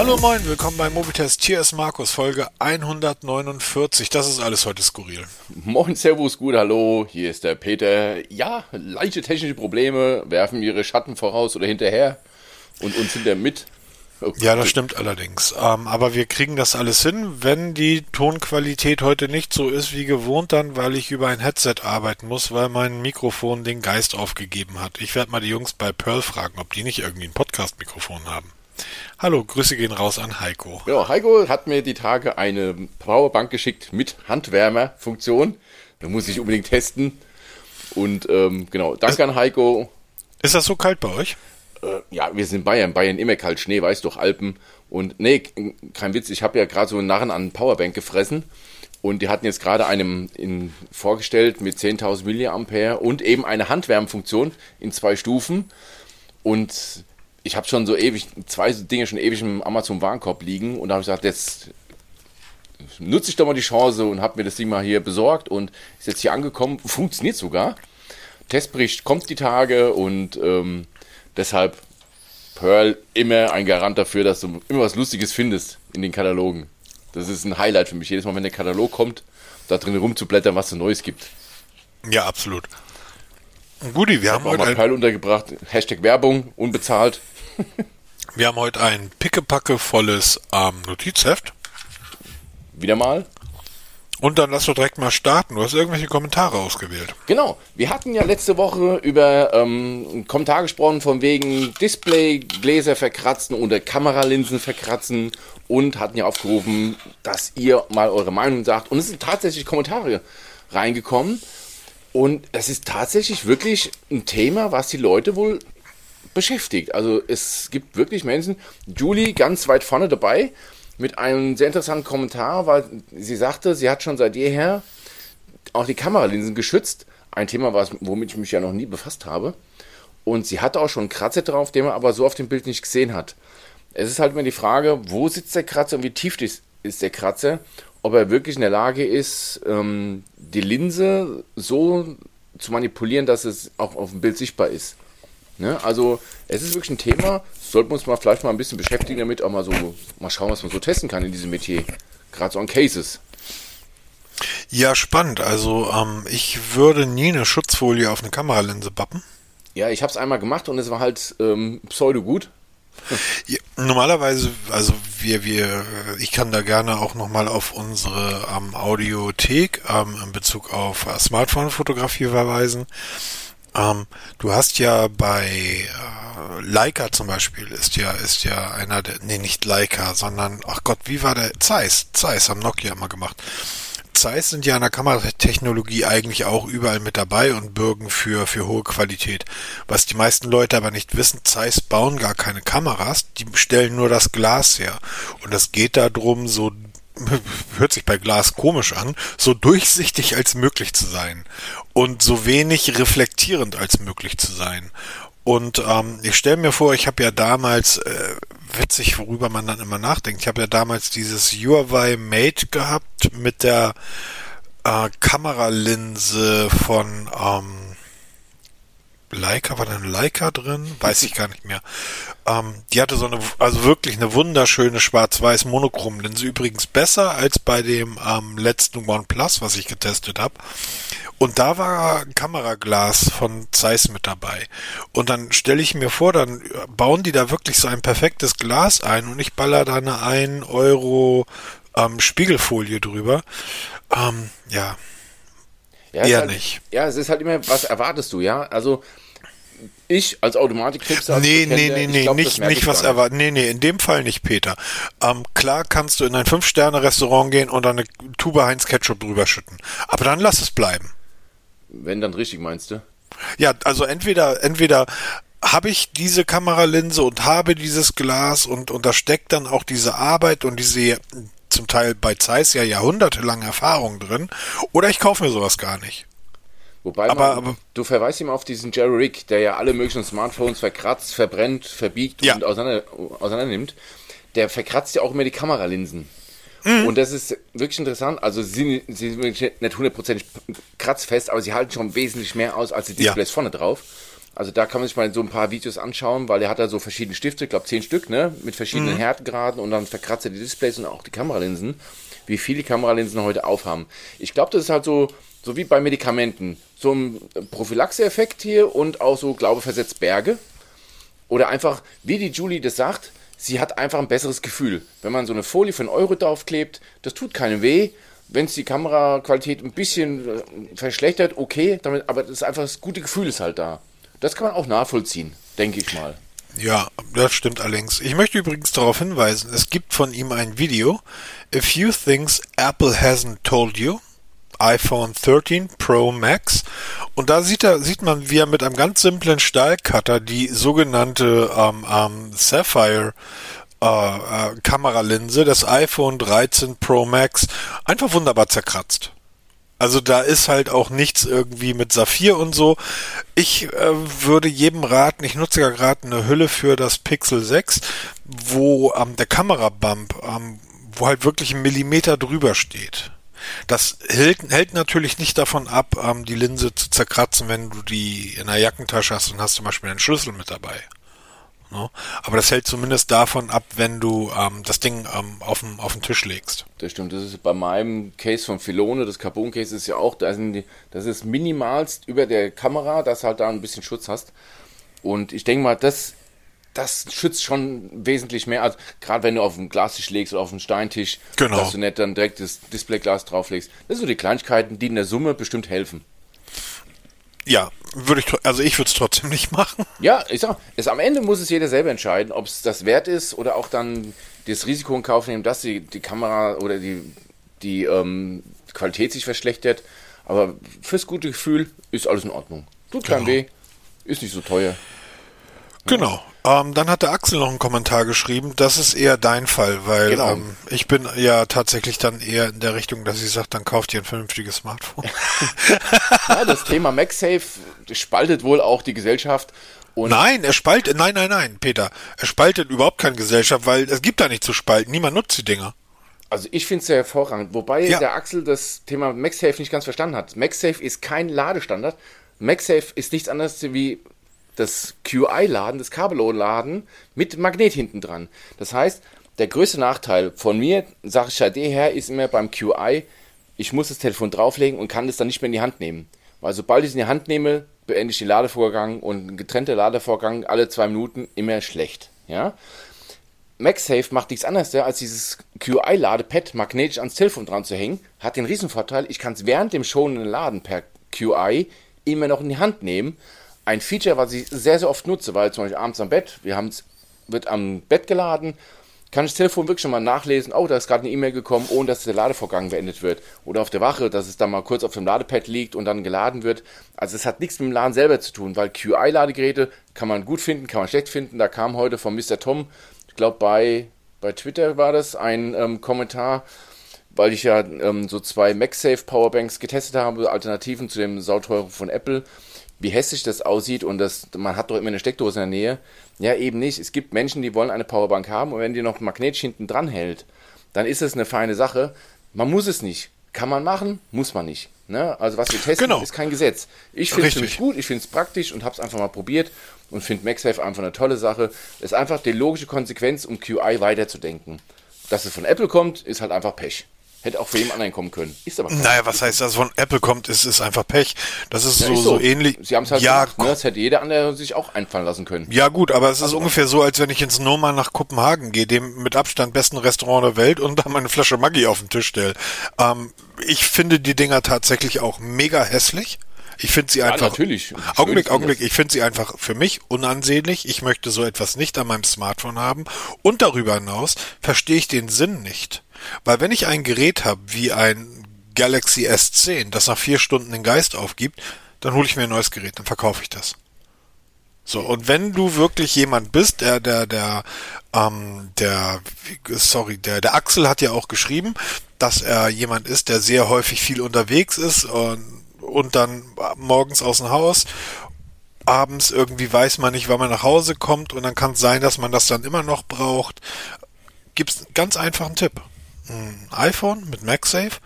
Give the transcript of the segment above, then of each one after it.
Hallo moin, willkommen bei Mobitest. Hier ist Markus, Folge 149. Das ist alles heute skurril. Moin, Servus, gut, hallo, hier ist der Peter. Ja, leichte technische Probleme werfen ihre Schatten voraus oder hinterher und uns hinter mit. Oh, ja, das stimmt allerdings. Ähm, aber wir kriegen das alles hin. Wenn die Tonqualität heute nicht so ist wie gewohnt, dann weil ich über ein Headset arbeiten muss, weil mein Mikrofon den Geist aufgegeben hat. Ich werde mal die Jungs bei Pearl fragen, ob die nicht irgendwie ein Podcast-Mikrofon haben. Hallo, Grüße gehen raus an Heiko. Ja, Heiko hat mir die Tage eine Powerbank geschickt mit Handwärmerfunktion. Da muss ich unbedingt testen. Und ähm, genau, danke an Heiko. Ist das so kalt bei euch? Äh, ja, wir sind Bayern. Bayern immer kalt, Schnee, weiß doch, Alpen. Und nee, kein Witz, ich habe ja gerade so einen Narren an Powerbank gefressen. Und die hatten jetzt gerade einem in, vorgestellt mit 10.000 Milliampere und eben eine Handwärmfunktion in zwei Stufen. Und ich habe schon so ewig, zwei Dinge schon ewig im Amazon Warenkorb liegen und da habe ich gesagt, jetzt nutze ich doch mal die Chance und habe mir das Ding mal hier besorgt und ist jetzt hier angekommen, funktioniert sogar. Testbericht kommt die Tage und ähm, deshalb Pearl immer ein Garant dafür, dass du immer was Lustiges findest in den Katalogen. Das ist ein Highlight für mich. Jedes Mal, wenn der Katalog kommt, da drin rumzublättern, was es Neues gibt. Ja, absolut. Guti, wir haben heute mal Pearl untergebracht. Hashtag Werbung, unbezahlt. wir haben heute ein pickepacke volles ähm, Notizheft. Wieder mal. Und dann lass doch direkt mal starten. Du hast irgendwelche Kommentare ausgewählt. Genau. Wir hatten ja letzte Woche über ähm, Kommentare gesprochen, von wegen Displaygläser verkratzen oder Kameralinsen verkratzen und hatten ja aufgerufen, dass ihr mal eure Meinung sagt. Und es sind tatsächlich Kommentare reingekommen. Und es ist tatsächlich wirklich ein Thema, was die Leute wohl beschäftigt. Also es gibt wirklich Menschen, Julie ganz weit vorne dabei, mit einem sehr interessanten Kommentar, weil sie sagte, sie hat schon seit jeher auch die Kameralinsen geschützt. Ein Thema, was, womit ich mich ja noch nie befasst habe. Und sie hatte auch schon einen Kratzer drauf, den man aber so auf dem Bild nicht gesehen hat. Es ist halt immer die Frage, wo sitzt der Kratzer und wie tief ist der Kratzer ob er wirklich in der Lage ist, ähm, die Linse so zu manipulieren, dass es auch auf dem Bild sichtbar ist. Ne? Also es ist wirklich ein Thema, sollten wir uns mal vielleicht mal ein bisschen beschäftigen damit, auch mal so mal schauen, was man so testen kann in diesem Metier. Gerade so an Cases. Ja, spannend. Also ähm, ich würde nie eine Schutzfolie auf eine Kameralinse bappen. Ja, ich habe es einmal gemacht und es war halt ähm, pseudo gut. Ja, normalerweise, also wir, wir, ich kann da gerne auch nochmal auf unsere ähm, Audiothek ähm, in Bezug auf äh, Smartphone-Fotografie verweisen. Ähm, du hast ja bei äh, Leica zum Beispiel ist ja ist ja einer der nee nicht Leica sondern ach Gott wie war der Zeiss Zeiss haben Nokia immer gemacht Zeiss sind ja in der Kameratechnologie eigentlich auch überall mit dabei und bürgen für, für hohe Qualität. Was die meisten Leute aber nicht wissen, Zeiss bauen gar keine Kameras, die stellen nur das Glas her. Und es geht darum, so hört sich bei Glas komisch an, so durchsichtig als möglich zu sein und so wenig reflektierend als möglich zu sein. Und ähm, ich stelle mir vor, ich habe ja damals, äh, witzig, worüber man dann immer nachdenkt, ich habe ja damals dieses Huawei Mate gehabt mit der äh, Kameralinse von ähm, Leica, war da eine Leica drin? Weiß ich gar nicht mehr. Ähm, die hatte so eine, also wirklich eine wunderschöne schwarz-weiß Monochromlinse, übrigens besser als bei dem ähm, letzten OnePlus, was ich getestet habe. Und da war ein Kameraglas von Zeiss mit dabei. Und dann stelle ich mir vor, dann bauen die da wirklich so ein perfektes Glas ein und ich baller da eine 1 Euro ähm, Spiegelfolie drüber. Ähm, ja. Ja Eher halt, nicht. Ja, es ist halt immer, was erwartest du, ja? Also ich als Automatik-Tipser. Nee, nee, nee, nee, glaub, nicht, nicht was erwarten. Nee, nee, in dem Fall nicht, Peter. Ähm, klar kannst du in ein Fünf-Sterne-Restaurant gehen und eine Tube Heinz Ketchup drüber schütten. Aber dann lass es bleiben. Wenn dann richtig, meinst du? Ja, also entweder, entweder habe ich diese Kameralinse und habe dieses Glas und, und da steckt dann auch diese Arbeit und diese zum Teil bei Zeiss ja jahrhundertelange Erfahrung drin, oder ich kaufe mir sowas gar nicht. Wobei aber, man, aber, du verweist immer auf diesen Jerry Rick, der ja alle möglichen Smartphones verkratzt, verbrennt, verbiegt ja. und auseinander, auseinander nimmt. Der verkratzt ja auch immer die Kameralinsen. Mhm. Und das ist wirklich interessant. Also sie, sie sind nicht hundertprozentig kratzfest, aber sie halten schon wesentlich mehr aus als die Displays ja. vorne drauf. Also da kann man sich mal so ein paar Videos anschauen, weil er hat da so verschiedene Stifte, ich glaube zehn Stück, ne, mit verschiedenen mhm. Härtegraden und dann verkratzt er die Displays und auch die Kameralinsen, wie viele Kameralinsen heute aufhaben. Ich glaube, das ist halt so, so wie bei Medikamenten, so ein Prophylaxe-Effekt hier und auch so, glaube versetzt Berge. Oder einfach, wie die Julie das sagt, sie hat einfach ein besseres Gefühl. Wenn man so eine Folie von Euro draufklebt, das tut keinem weh. Wenn es die Kameraqualität ein bisschen äh, verschlechtert, okay, damit, aber das ist einfach das gute Gefühl ist halt da. Das kann man auch nachvollziehen, denke ich mal. Ja, das stimmt allerdings. Ich möchte übrigens darauf hinweisen, es gibt von ihm ein Video, A Few Things Apple Hasn't Told You, iPhone 13 Pro Max. Und da sieht, er, sieht man, wie er mit einem ganz simplen Stahlcutter die sogenannte ähm, ähm, Sapphire äh, äh, Kameralinse des iPhone 13 Pro Max einfach wunderbar zerkratzt. Also da ist halt auch nichts irgendwie mit Saphir und so. Ich äh, würde jedem raten, ich nutze ja gerade eine Hülle für das Pixel 6, wo ähm, der Kamerabump, ähm, wo halt wirklich ein Millimeter drüber steht. Das hält, hält natürlich nicht davon ab, ähm, die Linse zu zerkratzen, wenn du die in der Jackentasche hast und hast zum Beispiel einen Schlüssel mit dabei. Ne? Aber das hält zumindest davon ab, wenn du ähm, das Ding ähm, auf, den, Tisch legst. Das stimmt. Das ist bei meinem Case von Filone, das Carbon-Case ist ja auch, da sind die, das ist minimalst über der Kamera, dass halt da ein bisschen Schutz hast. Und ich denke mal, das, das schützt schon wesentlich mehr, als gerade wenn du auf einen Glastisch legst oder auf einen Steintisch, genau. dass du nicht dann direkt das Displayglas drauflegst. Das sind so die Kleinigkeiten, die in der Summe bestimmt helfen. Ja, würde ich, also ich würde es trotzdem nicht machen. Ja, ich sag, es, am Ende muss es jeder selber entscheiden, ob es das wert ist oder auch dann das Risiko in Kauf nehmen, dass die, die Kamera oder die, die ähm, Qualität sich verschlechtert. Aber fürs gute Gefühl ist alles in Ordnung. Tut kein genau. weh, ist nicht so teuer. Genau. Ähm, dann hat der Axel noch einen Kommentar geschrieben. Das ist eher dein Fall, weil genau. ähm, ich bin ja tatsächlich dann eher in der Richtung, dass ich sage, dann kauft ihr ein vernünftiges Smartphone. ja, das Thema MagSafe spaltet wohl auch die Gesellschaft. nein, er spaltet, nein, nein, nein, Peter, er spaltet überhaupt keine Gesellschaft, weil es gibt da nicht zu spalten. Niemand nutzt die Dinger. Also ich finde es sehr hervorragend, wobei ja. der Axel das Thema MagSafe nicht ganz verstanden hat. MagSafe ist kein Ladestandard. MagSafe ist nichts anderes wie das QI-Laden, das Kabelload-Laden mit Magnet hinten dran. Das heißt, der größte Nachteil von mir, sage ich HD her, ist immer beim QI, ich muss das Telefon drauflegen und kann das dann nicht mehr in die Hand nehmen. Weil sobald ich es in die Hand nehme, beende ich den Ladevorgang und ein getrennter Ladevorgang alle zwei Minuten immer schlecht. Ja? MagSafe macht nichts anderes, als dieses QI-Ladepad magnetisch ans Telefon dran zu hängen. Hat den Riesenvorteil, ich kann es während dem schonenden Laden per QI immer noch in die Hand nehmen ein Feature, was ich sehr, sehr oft nutze, weil zum Beispiel abends am Bett, wir haben wird am Bett geladen, kann ich das Telefon wirklich schon mal nachlesen, oh, da ist gerade eine E-Mail gekommen, ohne dass der Ladevorgang beendet wird. Oder auf der Wache, dass es dann mal kurz auf dem Ladepad liegt und dann geladen wird. Also es hat nichts mit dem Laden selber zu tun, weil QI-Ladegeräte kann man gut finden, kann man schlecht finden. Da kam heute von Mr. Tom, ich glaube bei, bei Twitter war das, ein ähm, Kommentar, weil ich ja ähm, so zwei MagSafe Powerbanks getestet habe, Alternativen zu dem sauteuren von Apple wie hässlich das aussieht und das, man hat doch immer eine Steckdose in der Nähe. Ja, eben nicht. Es gibt Menschen, die wollen eine Powerbank haben und wenn die noch magnetisch hinten dran hält, dann ist es eine feine Sache. Man muss es nicht. Kann man machen, muss man nicht. Ne? Also was wir testen, genau. ist kein Gesetz. Ich finde es ziemlich gut, ich finde es praktisch und habe es einfach mal probiert und finde MagSafe einfach eine tolle Sache. Ist einfach die logische Konsequenz, um QI weiterzudenken. Dass es von Apple kommt, ist halt einfach Pech. Hätte auch für jeden anderen kommen können. Ist aber Naja, was heißt das? Von Apple kommt, ist, ist einfach Pech. Das ist ja, so, so. so ähnlich. Sie haben es halt ja, gemacht, ne? Das hätte jeder andere sich auch einfallen lassen können. Ja, gut, aber es also, ist ungefähr so, als wenn ich ins Noma nach Kopenhagen gehe, dem mit Abstand besten Restaurant der Welt und da meine Flasche Maggi auf den Tisch stelle. Ähm, ich finde die Dinger tatsächlich auch mega hässlich. Ich finde sie einfach. Ja, natürlich. Augenblick, Augenblick. Ich finde sie einfach für mich unansehnlich. Ich möchte so etwas nicht an meinem Smartphone haben. Und darüber hinaus verstehe ich den Sinn nicht. Weil wenn ich ein Gerät habe wie ein Galaxy S10, das nach vier Stunden den Geist aufgibt, dann hole ich mir ein neues Gerät, dann verkaufe ich das. So, und wenn du wirklich jemand bist, der, der, der, ähm, der, sorry, der, der Axel hat ja auch geschrieben, dass er jemand ist, der sehr häufig viel unterwegs ist und, und dann morgens aus dem Haus abends irgendwie weiß man nicht, wann man nach Hause kommt und dann kann es sein, dass man das dann immer noch braucht. Gibt's ganz einfachen Tipp ein iPhone mit MagSafe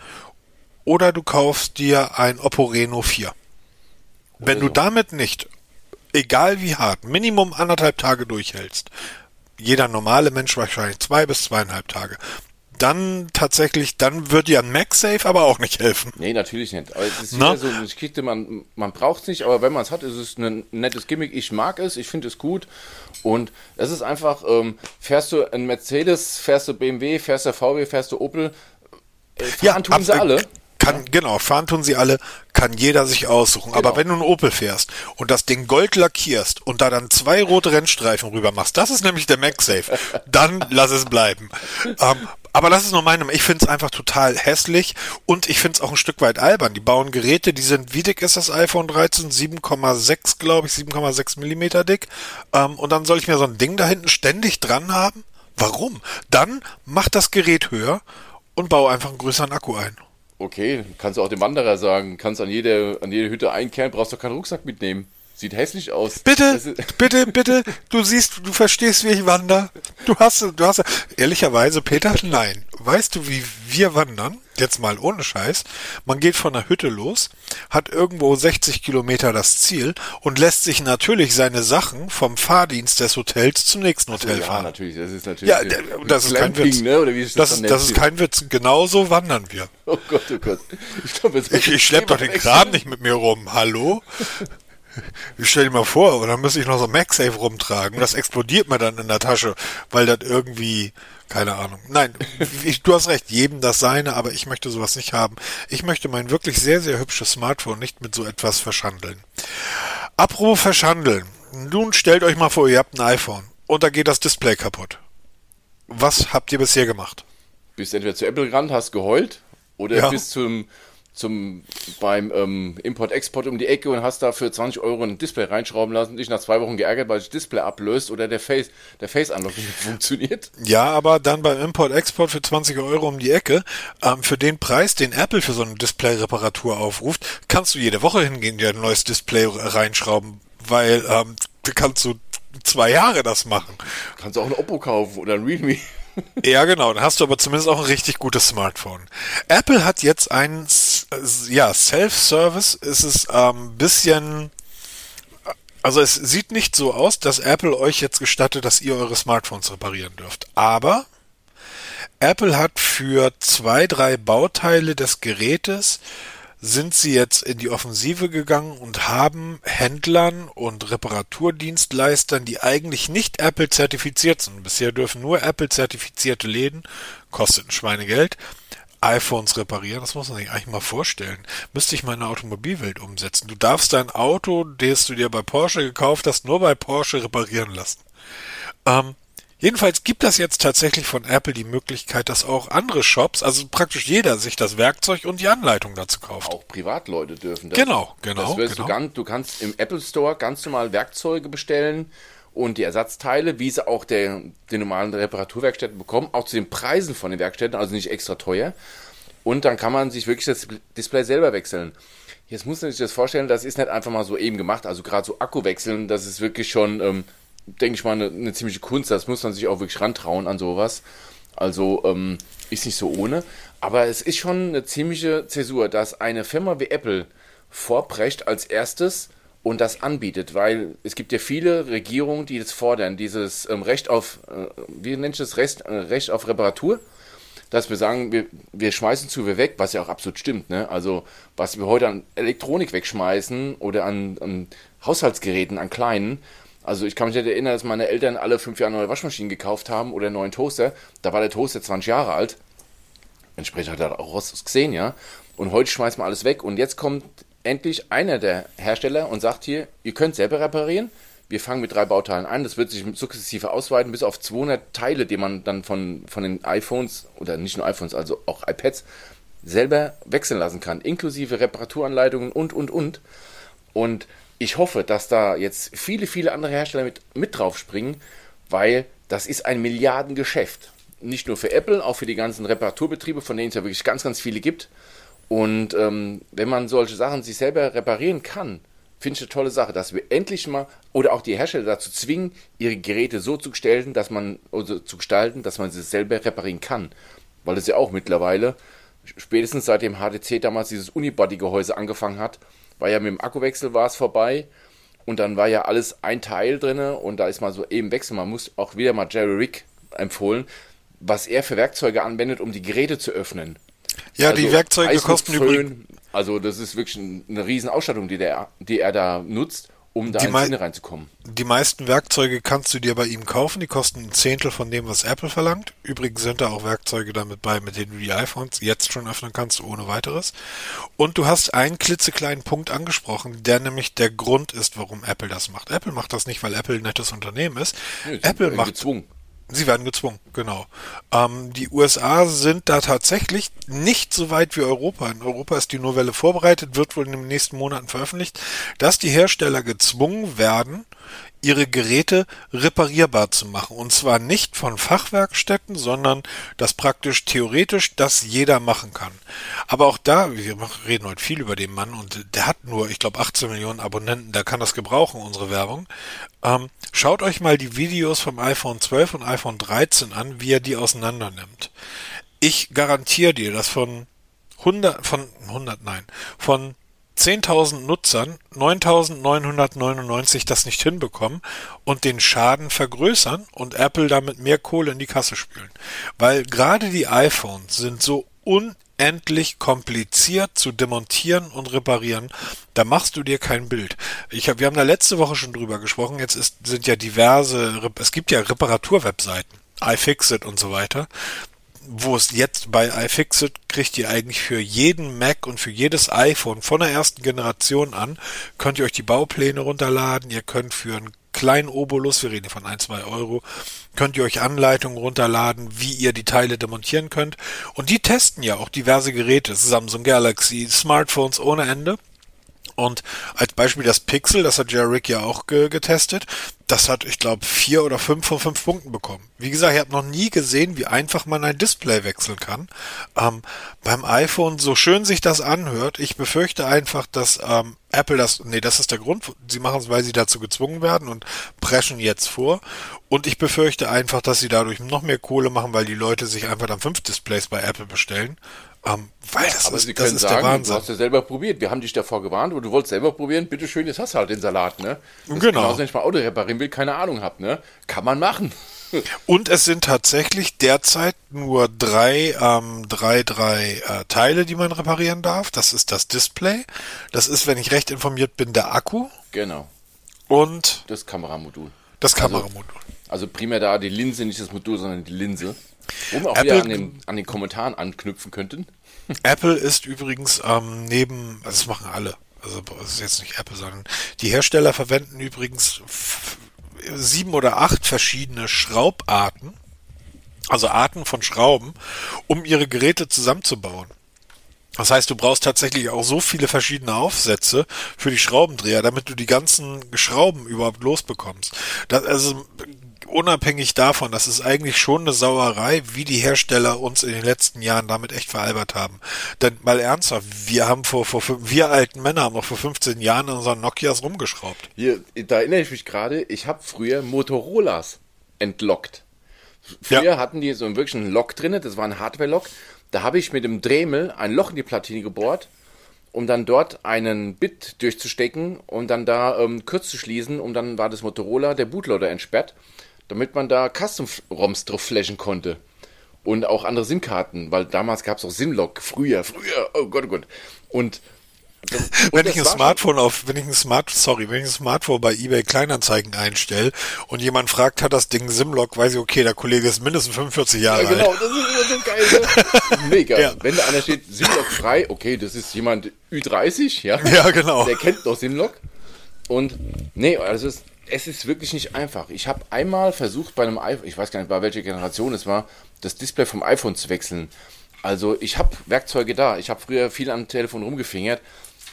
oder du kaufst dir ein Oppo Reno 4. Wenn du damit nicht egal wie hart, Minimum anderthalb Tage durchhältst, jeder normale Mensch wahrscheinlich zwei bis zweieinhalb Tage, dann tatsächlich, dann wird dir ein MagSafe aber auch nicht helfen. Nee, natürlich nicht. Aber es ist wieder so eine Geschichte, man, man braucht es nicht, aber wenn man es hat, ist es ein nettes Gimmick. Ich mag es, ich finde es gut. Und es ist einfach, ähm, fährst du ein Mercedes, fährst du BMW, fährst du VW, fährst du Opel, äh, fahren ja, tun sie alle. Kann, genau, fahren tun sie alle, kann jeder sich aussuchen. Genau. Aber wenn du einen Opel fährst und das Ding gold lackierst und da dann zwei rote Rennstreifen rüber machst, das ist nämlich der MagSafe, dann lass es bleiben. Ähm, aber das ist nur meine, ich finde es einfach total hässlich und ich finde es auch ein Stück weit albern. Die bauen Geräte, die sind, wie dick ist das iPhone 13? 7,6, glaube ich, 7,6 Millimeter dick. Ähm, und dann soll ich mir so ein Ding da hinten ständig dran haben? Warum? Dann mach das Gerät höher und baue einfach einen größeren Akku ein. Okay, kannst du auch dem Wanderer sagen, kannst an jede, an jede Hütte einkehren, brauchst doch keinen Rucksack mitnehmen. Sieht hässlich aus. Bitte, bitte, bitte, du siehst, du verstehst, wie ich wandere. Du hast, du hast, ehrlicherweise, Peter, nein. Weißt du, wie wir wandern? Jetzt mal ohne Scheiß. Man geht von der Hütte los, hat irgendwo 60 Kilometer das Ziel und lässt sich natürlich seine Sachen vom Fahrdienst des Hotels zum nächsten Hotel ja, fahren. natürlich, das ist natürlich. Ja, das ist kein Witz. Ne? Oder wie ist das, das, das ist kein Witz. Genauso wandern wir. Oh Gott, oh Gott. Ich, glaub, ich, ich schlepp doch den Kram nicht mit mir rum. Hallo? Ich stell dir mal vor, und dann müsste ich noch so MagSafe rumtragen. Das explodiert mir dann in der Tasche, weil das irgendwie, keine Ahnung. Nein, ich, du hast recht, jedem das seine, aber ich möchte sowas nicht haben. Ich möchte mein wirklich sehr, sehr hübsches Smartphone nicht mit so etwas verschandeln. Apropos verschandeln. Nun stellt euch mal vor, ihr habt ein iPhone und da geht das Display kaputt. Was habt ihr bisher gemacht? Bist entweder zu Apple gerannt, hast geheult oder ja. bis zum zum, beim ähm, Import-Export um die Ecke und hast da für 20 Euro ein Display reinschrauben lassen, dich nach zwei Wochen geärgert, weil das Display ablöst oder der Face, der Face-Unlock nicht funktioniert. Ja, aber dann beim Import-Export für 20 Euro um die Ecke, ähm, für den Preis, den Apple für so eine Display-Reparatur aufruft, kannst du jede Woche hingehen, dir ein neues Display reinschrauben, weil ähm, du kannst du zwei Jahre das machen. Kannst du auch ein Oppo kaufen oder ein Realme. Ja, genau. Dann hast du aber zumindest auch ein richtig gutes Smartphone. Apple hat jetzt ein, ja, Self-Service. Es ist ein ähm, bisschen, also es sieht nicht so aus, dass Apple euch jetzt gestattet, dass ihr eure Smartphones reparieren dürft. Aber Apple hat für zwei, drei Bauteile des Gerätes sind sie jetzt in die Offensive gegangen und haben Händlern und Reparaturdienstleistern, die eigentlich nicht Apple zertifiziert sind, bisher dürfen nur Apple zertifizierte Läden, kostet ein Schweinegeld, iPhones reparieren, das muss man sich eigentlich mal vorstellen. Müsste ich mal in der Automobilwelt umsetzen. Du darfst dein Auto, das du dir bei Porsche gekauft hast, nur bei Porsche reparieren lassen. Ähm, Jedenfalls gibt das jetzt tatsächlich von Apple die Möglichkeit, dass auch andere Shops, also praktisch jeder, sich das Werkzeug und die Anleitung dazu kauft. Auch Privatleute dürfen das. Genau, genau. Das genau. Du, ganz, du kannst im Apple Store ganz normal Werkzeuge bestellen und die Ersatzteile, wie sie auch der, den normalen Reparaturwerkstätten bekommen, auch zu den Preisen von den Werkstätten, also nicht extra teuer. Und dann kann man sich wirklich das Display selber wechseln. Jetzt muss man sich das vorstellen, das ist nicht einfach mal so eben gemacht. Also gerade so Akku wechseln, das ist wirklich schon ähm, denke ich mal, eine, eine, ziemliche Kunst. Das muss man sich auch wirklich rantrauen an sowas. Also ähm, ist nicht so ohne. Aber es ist schon eine ziemliche Zäsur, dass eine Firma wie Apple vorbrecht als erstes und das anbietet, weil es gibt ja viele Regierungen, die das fordern, dieses ähm, Recht auf, äh, wie nennt das, Recht, äh, Recht auf Reparatur, dass wir sagen, wir, wir schmeißen zu viel weg, was ja auch absolut stimmt. Ne? Also was wir heute an Elektronik wegschmeißen oder an, an Haushaltsgeräten, an kleinen, also ich kann mich nicht erinnern, dass meine Eltern alle fünf Jahre neue Waschmaschinen gekauft haben oder einen neuen Toaster. Da war der Toaster 20 Jahre alt. Entsprechend hat er auch was gesehen, ja. Und heute schmeißt man alles weg. Und jetzt kommt endlich einer der Hersteller und sagt hier, ihr könnt selber reparieren. Wir fangen mit drei Bauteilen an. Das wird sich sukzessive ausweiten bis auf 200 Teile, die man dann von, von den iPhones oder nicht nur iPhones, also auch iPads selber wechseln lassen kann. Inklusive Reparaturanleitungen und, und, und. Und ich hoffe, dass da jetzt viele, viele andere Hersteller mit, mit drauf springen, weil das ist ein Milliardengeschäft. Nicht nur für Apple, auch für die ganzen Reparaturbetriebe, von denen es ja wirklich ganz, ganz viele gibt. Und ähm, wenn man solche Sachen sich selber reparieren kann, finde ich eine tolle Sache, dass wir endlich mal oder auch die Hersteller dazu zwingen, ihre Geräte so zu gestalten, dass man oder zu gestalten, dass man sie selber reparieren kann, weil es ja auch mittlerweile spätestens seit dem HTC damals dieses Unibody-Gehäuse angefangen hat, war ja mit dem Akkuwechsel war es vorbei. und dann war ja alles ein Teil drin und da ist mal so eben Wechsel. Man muss auch wieder mal Jerry Rick empfohlen, was er für Werkzeuge anwendet, um die Geräte zu öffnen. Ja, also die Werkzeuge kosten übrigens. Also das ist wirklich eine riesen Ausstattung, die, der, die er da nutzt um da die ins Sinne reinzukommen. Die meisten Werkzeuge kannst du dir bei ihm kaufen, die kosten ein Zehntel von dem, was Apple verlangt. Übrigens sind da auch Werkzeuge damit bei, mit denen du die iPhones jetzt schon öffnen kannst, ohne weiteres. Und du hast einen klitzekleinen Punkt angesprochen, der nämlich der Grund ist, warum Apple das macht. Apple macht das nicht, weil Apple ein nettes Unternehmen ist. Nee, Apple macht gezwungen. Sie werden gezwungen, genau. Ähm, die USA sind da tatsächlich nicht so weit wie Europa. In Europa ist die Novelle vorbereitet, wird wohl in den nächsten Monaten veröffentlicht, dass die Hersteller gezwungen werden, ihre Geräte reparierbar zu machen. Und zwar nicht von Fachwerkstätten, sondern das praktisch theoretisch das jeder machen kann. Aber auch da, wir reden heute viel über den Mann und der hat nur, ich glaube, 18 Millionen Abonnenten, der kann das gebrauchen, unsere Werbung. Ähm, schaut euch mal die Videos vom iPhone 12 und iPhone 13 an, wie er die auseinander nimmt. Ich garantiere dir, dass von 100, von 100, nein, von 10.000 Nutzern 9.999 das nicht hinbekommen und den Schaden vergrößern und Apple damit mehr Kohle in die Kasse spülen. Weil gerade die iPhones sind so unendlich kompliziert zu demontieren und reparieren, da machst du dir kein Bild. Ich hab, wir haben da letzte Woche schon drüber gesprochen, jetzt ist, sind ja diverse, es gibt ja Reparaturwebseiten iFixit und so weiter wo es jetzt bei iFixit kriegt ihr eigentlich für jeden Mac und für jedes iPhone von der ersten Generation an, könnt ihr euch die Baupläne runterladen, ihr könnt für einen kleinen Obolus, wir reden hier von ein, zwei Euro, könnt ihr euch Anleitungen runterladen, wie ihr die Teile demontieren könnt. Und die testen ja auch diverse Geräte, Samsung Galaxy, Smartphones ohne Ende. Und als Beispiel das Pixel, das hat Jarek ja auch ge getestet, das hat, ich glaube, vier oder fünf von fünf Punkten bekommen. Wie gesagt, ich habe noch nie gesehen, wie einfach man ein Display wechseln kann. Ähm, beim iPhone, so schön sich das anhört, ich befürchte einfach, dass ähm, Apple das, nee, das ist der Grund, sie machen es, weil sie dazu gezwungen werden und preschen jetzt vor. Und ich befürchte einfach, dass sie dadurch noch mehr Kohle machen, weil die Leute sich einfach dann fünf Displays bei Apple bestellen um, weil das aber ist, Sie können sagen, du hast ja selber probiert. Wir haben dich davor gewarnt, aber du wolltest selber probieren. Bitte schön, jetzt hast du halt den Salat, ne? Das genau. Genauso, wenn ich mal Auto reparieren will, keine Ahnung hab, ne? Kann man machen. Und es sind tatsächlich derzeit nur drei, ähm, drei, drei äh, Teile, die man reparieren darf. Das ist das Display. Das ist, wenn ich recht informiert bin, der Akku. Genau. Und das Kameramodul. Das also, Kameramodul. Also, also primär da die Linse, nicht das Modul, sondern die Linse. Wir auch Apple, wieder an den, an den Kommentaren anknüpfen könnten. Apple ist übrigens ähm, neben, also das machen alle, also es ist jetzt nicht Apple, sondern die Hersteller verwenden übrigens sieben oder acht verschiedene Schraubarten, also Arten von Schrauben, um ihre Geräte zusammenzubauen. Das heißt, du brauchst tatsächlich auch so viele verschiedene Aufsätze für die Schraubendreher, damit du die ganzen Schrauben überhaupt losbekommst. Das, also unabhängig davon, das ist eigentlich schon eine Sauerei, wie die Hersteller uns in den letzten Jahren damit echt veralbert haben. Denn mal ernsthaft, wir haben vor, vor wir alten Männer haben noch vor 15 Jahren in unseren Nokias rumgeschraubt. Hier, da erinnere ich mich gerade, ich habe früher Motorolas entlockt. Früher ja. hatten die so einen wirklichen Lock drinne, das war ein Hardware-Lock. Da habe ich mit dem Dremel ein Loch in die Platine gebohrt um dann dort einen Bit durchzustecken und dann da ähm, kurz zu schließen und dann war das Motorola, der Bootloader entsperrt damit man da Custom-ROMs drauf flashen konnte. Und auch andere SIM-Karten, weil damals gab es auch SIM-Log, früher, früher, oh Gott, oh Gott. Und wenn ich ein Smartphone auf, wenn ich ein Smart, sorry, wenn ich ein Smartphone bei eBay Kleinanzeigen einstelle und jemand fragt, hat das Ding SIM-Log, weiß ich, okay, der Kollege ist mindestens 45 Jahre alt. Ja, genau, alt. das ist immer so geil. Ne? Mega. Ja. Wenn da einer steht, SIM-Log frei, okay, das ist jemand Ü30, ja. Ja, genau. Der kennt doch SIM-Log. Und, nee, also es ist, es ist wirklich nicht einfach. Ich habe einmal versucht, bei einem iPhone, ich weiß gar nicht, bei welcher Generation es war, das Display vom iPhone zu wechseln. Also ich habe Werkzeuge da. Ich habe früher viel am Telefon rumgefingert.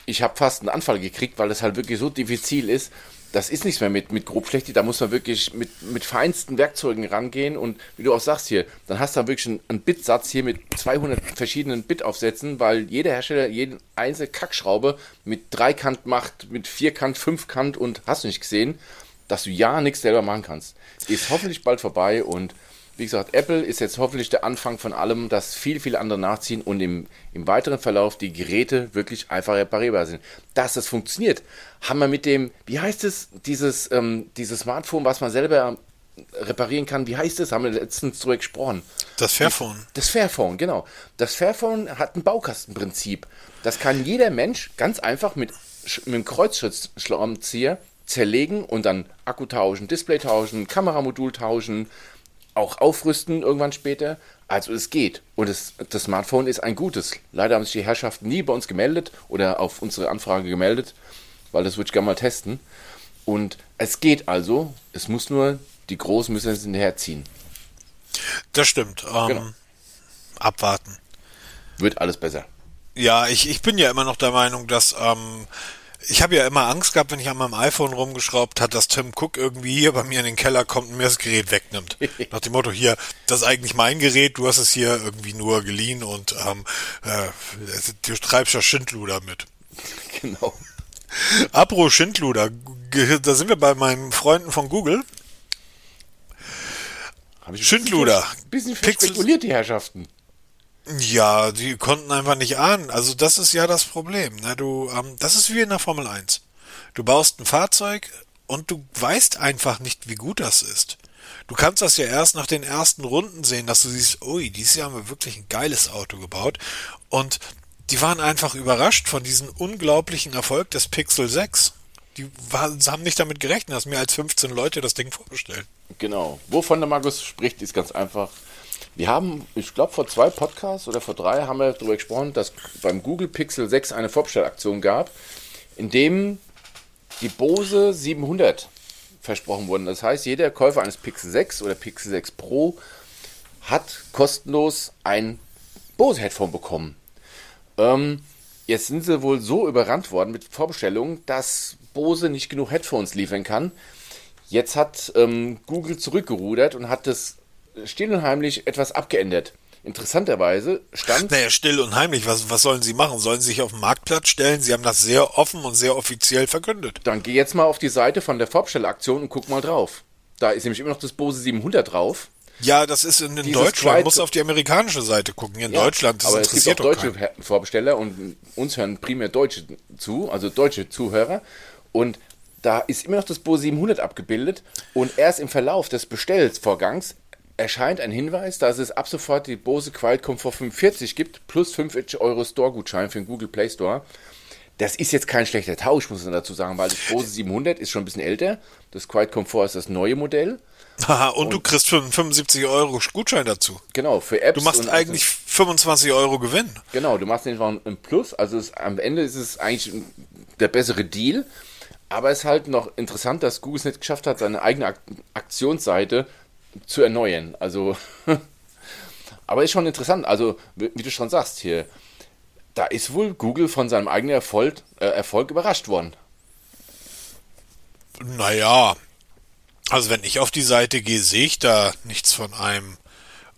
Ich habe fast einen Anfall gekriegt, weil es halt wirklich so diffizil ist. Das ist nichts mehr mit, mit grob schlecht. Da muss man wirklich mit, mit feinsten Werkzeugen rangehen. Und wie du auch sagst hier, dann hast du da wirklich einen, einen Bitsatz hier mit 200 verschiedenen Bitaufsätzen, weil jeder Hersteller jeden einzelne Kackschraube mit Dreikant macht, mit Vierkant, Fünfkant und hast du nicht gesehen dass du ja nichts selber machen kannst. Ist hoffentlich bald vorbei und Wie gesagt, Apple ist jetzt hoffentlich der Anfang von allem, dass viel, viele andere nachziehen und im, im weiteren Verlauf die Geräte wirklich einfach reparierbar sind. Dass das funktioniert, haben wir mit dem, wie heißt es, dieses, ähm, dieses Smartphone, was man selber reparieren kann, wie heißt es, haben wir letztens drüber gesprochen. Das Fairphone. Das Fairphone, genau. Das Fairphone hat ein Baukastenprinzip. Das kann jeder Mensch ganz einfach mit, mit einem Kreuzschlitzschraubenzieher zerlegen und dann Akku tauschen, Display tauschen, Kameramodul tauschen, auch aufrüsten irgendwann später. Also es geht. Und es, das Smartphone ist ein gutes. Leider haben sich die Herrschaften nie bei uns gemeldet oder auf unsere Anfrage gemeldet, weil das würde ich gerne mal testen. Und es geht also. Es muss nur, die Großen müssen es hinterherziehen. Das stimmt. Ähm, genau. Abwarten. Wird alles besser. Ja, ich, ich bin ja immer noch der Meinung, dass ähm, ich habe ja immer Angst gehabt, wenn ich an meinem iPhone rumgeschraubt hat, dass Tim Cook irgendwie hier bei mir in den Keller kommt und mir das Gerät wegnimmt. Nach dem Motto, hier, das ist eigentlich mein Gerät, du hast es hier irgendwie nur geliehen und ähm, äh, du treibst ja Schindluder mit. Genau. Apro Schindluder, da sind wir bei meinen Freunden von Google. Schindluder. Bisschen, bisschen spekuliert, die Herrschaften. Ja, die konnten einfach nicht ahnen. Also das ist ja das Problem. Ne? Du, ähm, das ist wie in der Formel 1. Du baust ein Fahrzeug und du weißt einfach nicht, wie gut das ist. Du kannst das ja erst nach den ersten Runden sehen, dass du siehst, ui, dieses Jahr haben wir wirklich ein geiles Auto gebaut. Und die waren einfach überrascht von diesem unglaublichen Erfolg des Pixel 6. Die war, haben nicht damit gerechnet, dass mehr als 15 Leute das Ding vorbestellen. Genau. Wovon der Markus spricht, ist ganz einfach wir haben, ich glaube, vor zwei Podcasts oder vor drei haben wir darüber gesprochen, dass beim Google Pixel 6 eine Vorbestellaktion gab, in dem die Bose 700 versprochen wurden. Das heißt, jeder Käufer eines Pixel 6 oder Pixel 6 Pro hat kostenlos ein Bose-Headphone bekommen. Ähm, jetzt sind sie wohl so überrannt worden mit Vorbestellungen, dass Bose nicht genug Headphones liefern kann. Jetzt hat ähm, Google zurückgerudert und hat das still und heimlich etwas abgeändert. Interessanterweise stand. Naja, still und heimlich, was, was sollen sie machen? Sollen sie sich auf den Marktplatz stellen? Sie haben das sehr offen und sehr offiziell verkündet. Dann geh jetzt mal auf die Seite von der Vorbestellaktion und guck mal drauf. Da ist nämlich immer noch das Bose 700 drauf. Ja, das ist in, in Deutschland. Man muss auf die amerikanische Seite gucken. In ja, Deutschland. Das aber es gibt auch deutsche keinen. Vorbesteller und uns hören primär Deutsche zu, also deutsche Zuhörer. Und da ist immer noch das Bose 700 abgebildet und erst im Verlauf des Bestellvorgangs erscheint ein Hinweis, dass es ab sofort die Bose Quiet Comfort 45 gibt, plus 5 Euro Store-Gutschein für den Google Play Store. Das ist jetzt kein schlechter Tausch, muss man dazu sagen, weil das Bose 700 ist schon ein bisschen älter. Das Quiet Comfort ist das neue Modell. Haha, und, und, du kriegst für 75 Euro Gutschein dazu. Genau, für Apps. Du machst eigentlich also, 25 Euro Gewinn. Genau, du machst einfach ein Plus. Also es, am Ende ist es eigentlich der bessere Deal. Aber es ist halt noch interessant, dass Google es nicht geschafft hat, seine eigene Aktionsseite zu erneuern. Also, aber ist schon interessant. Also, wie du schon sagst hier, da ist wohl Google von seinem eigenen Erfolg, äh, Erfolg überrascht worden. Naja, also wenn ich auf die Seite gehe, sehe ich da nichts von einem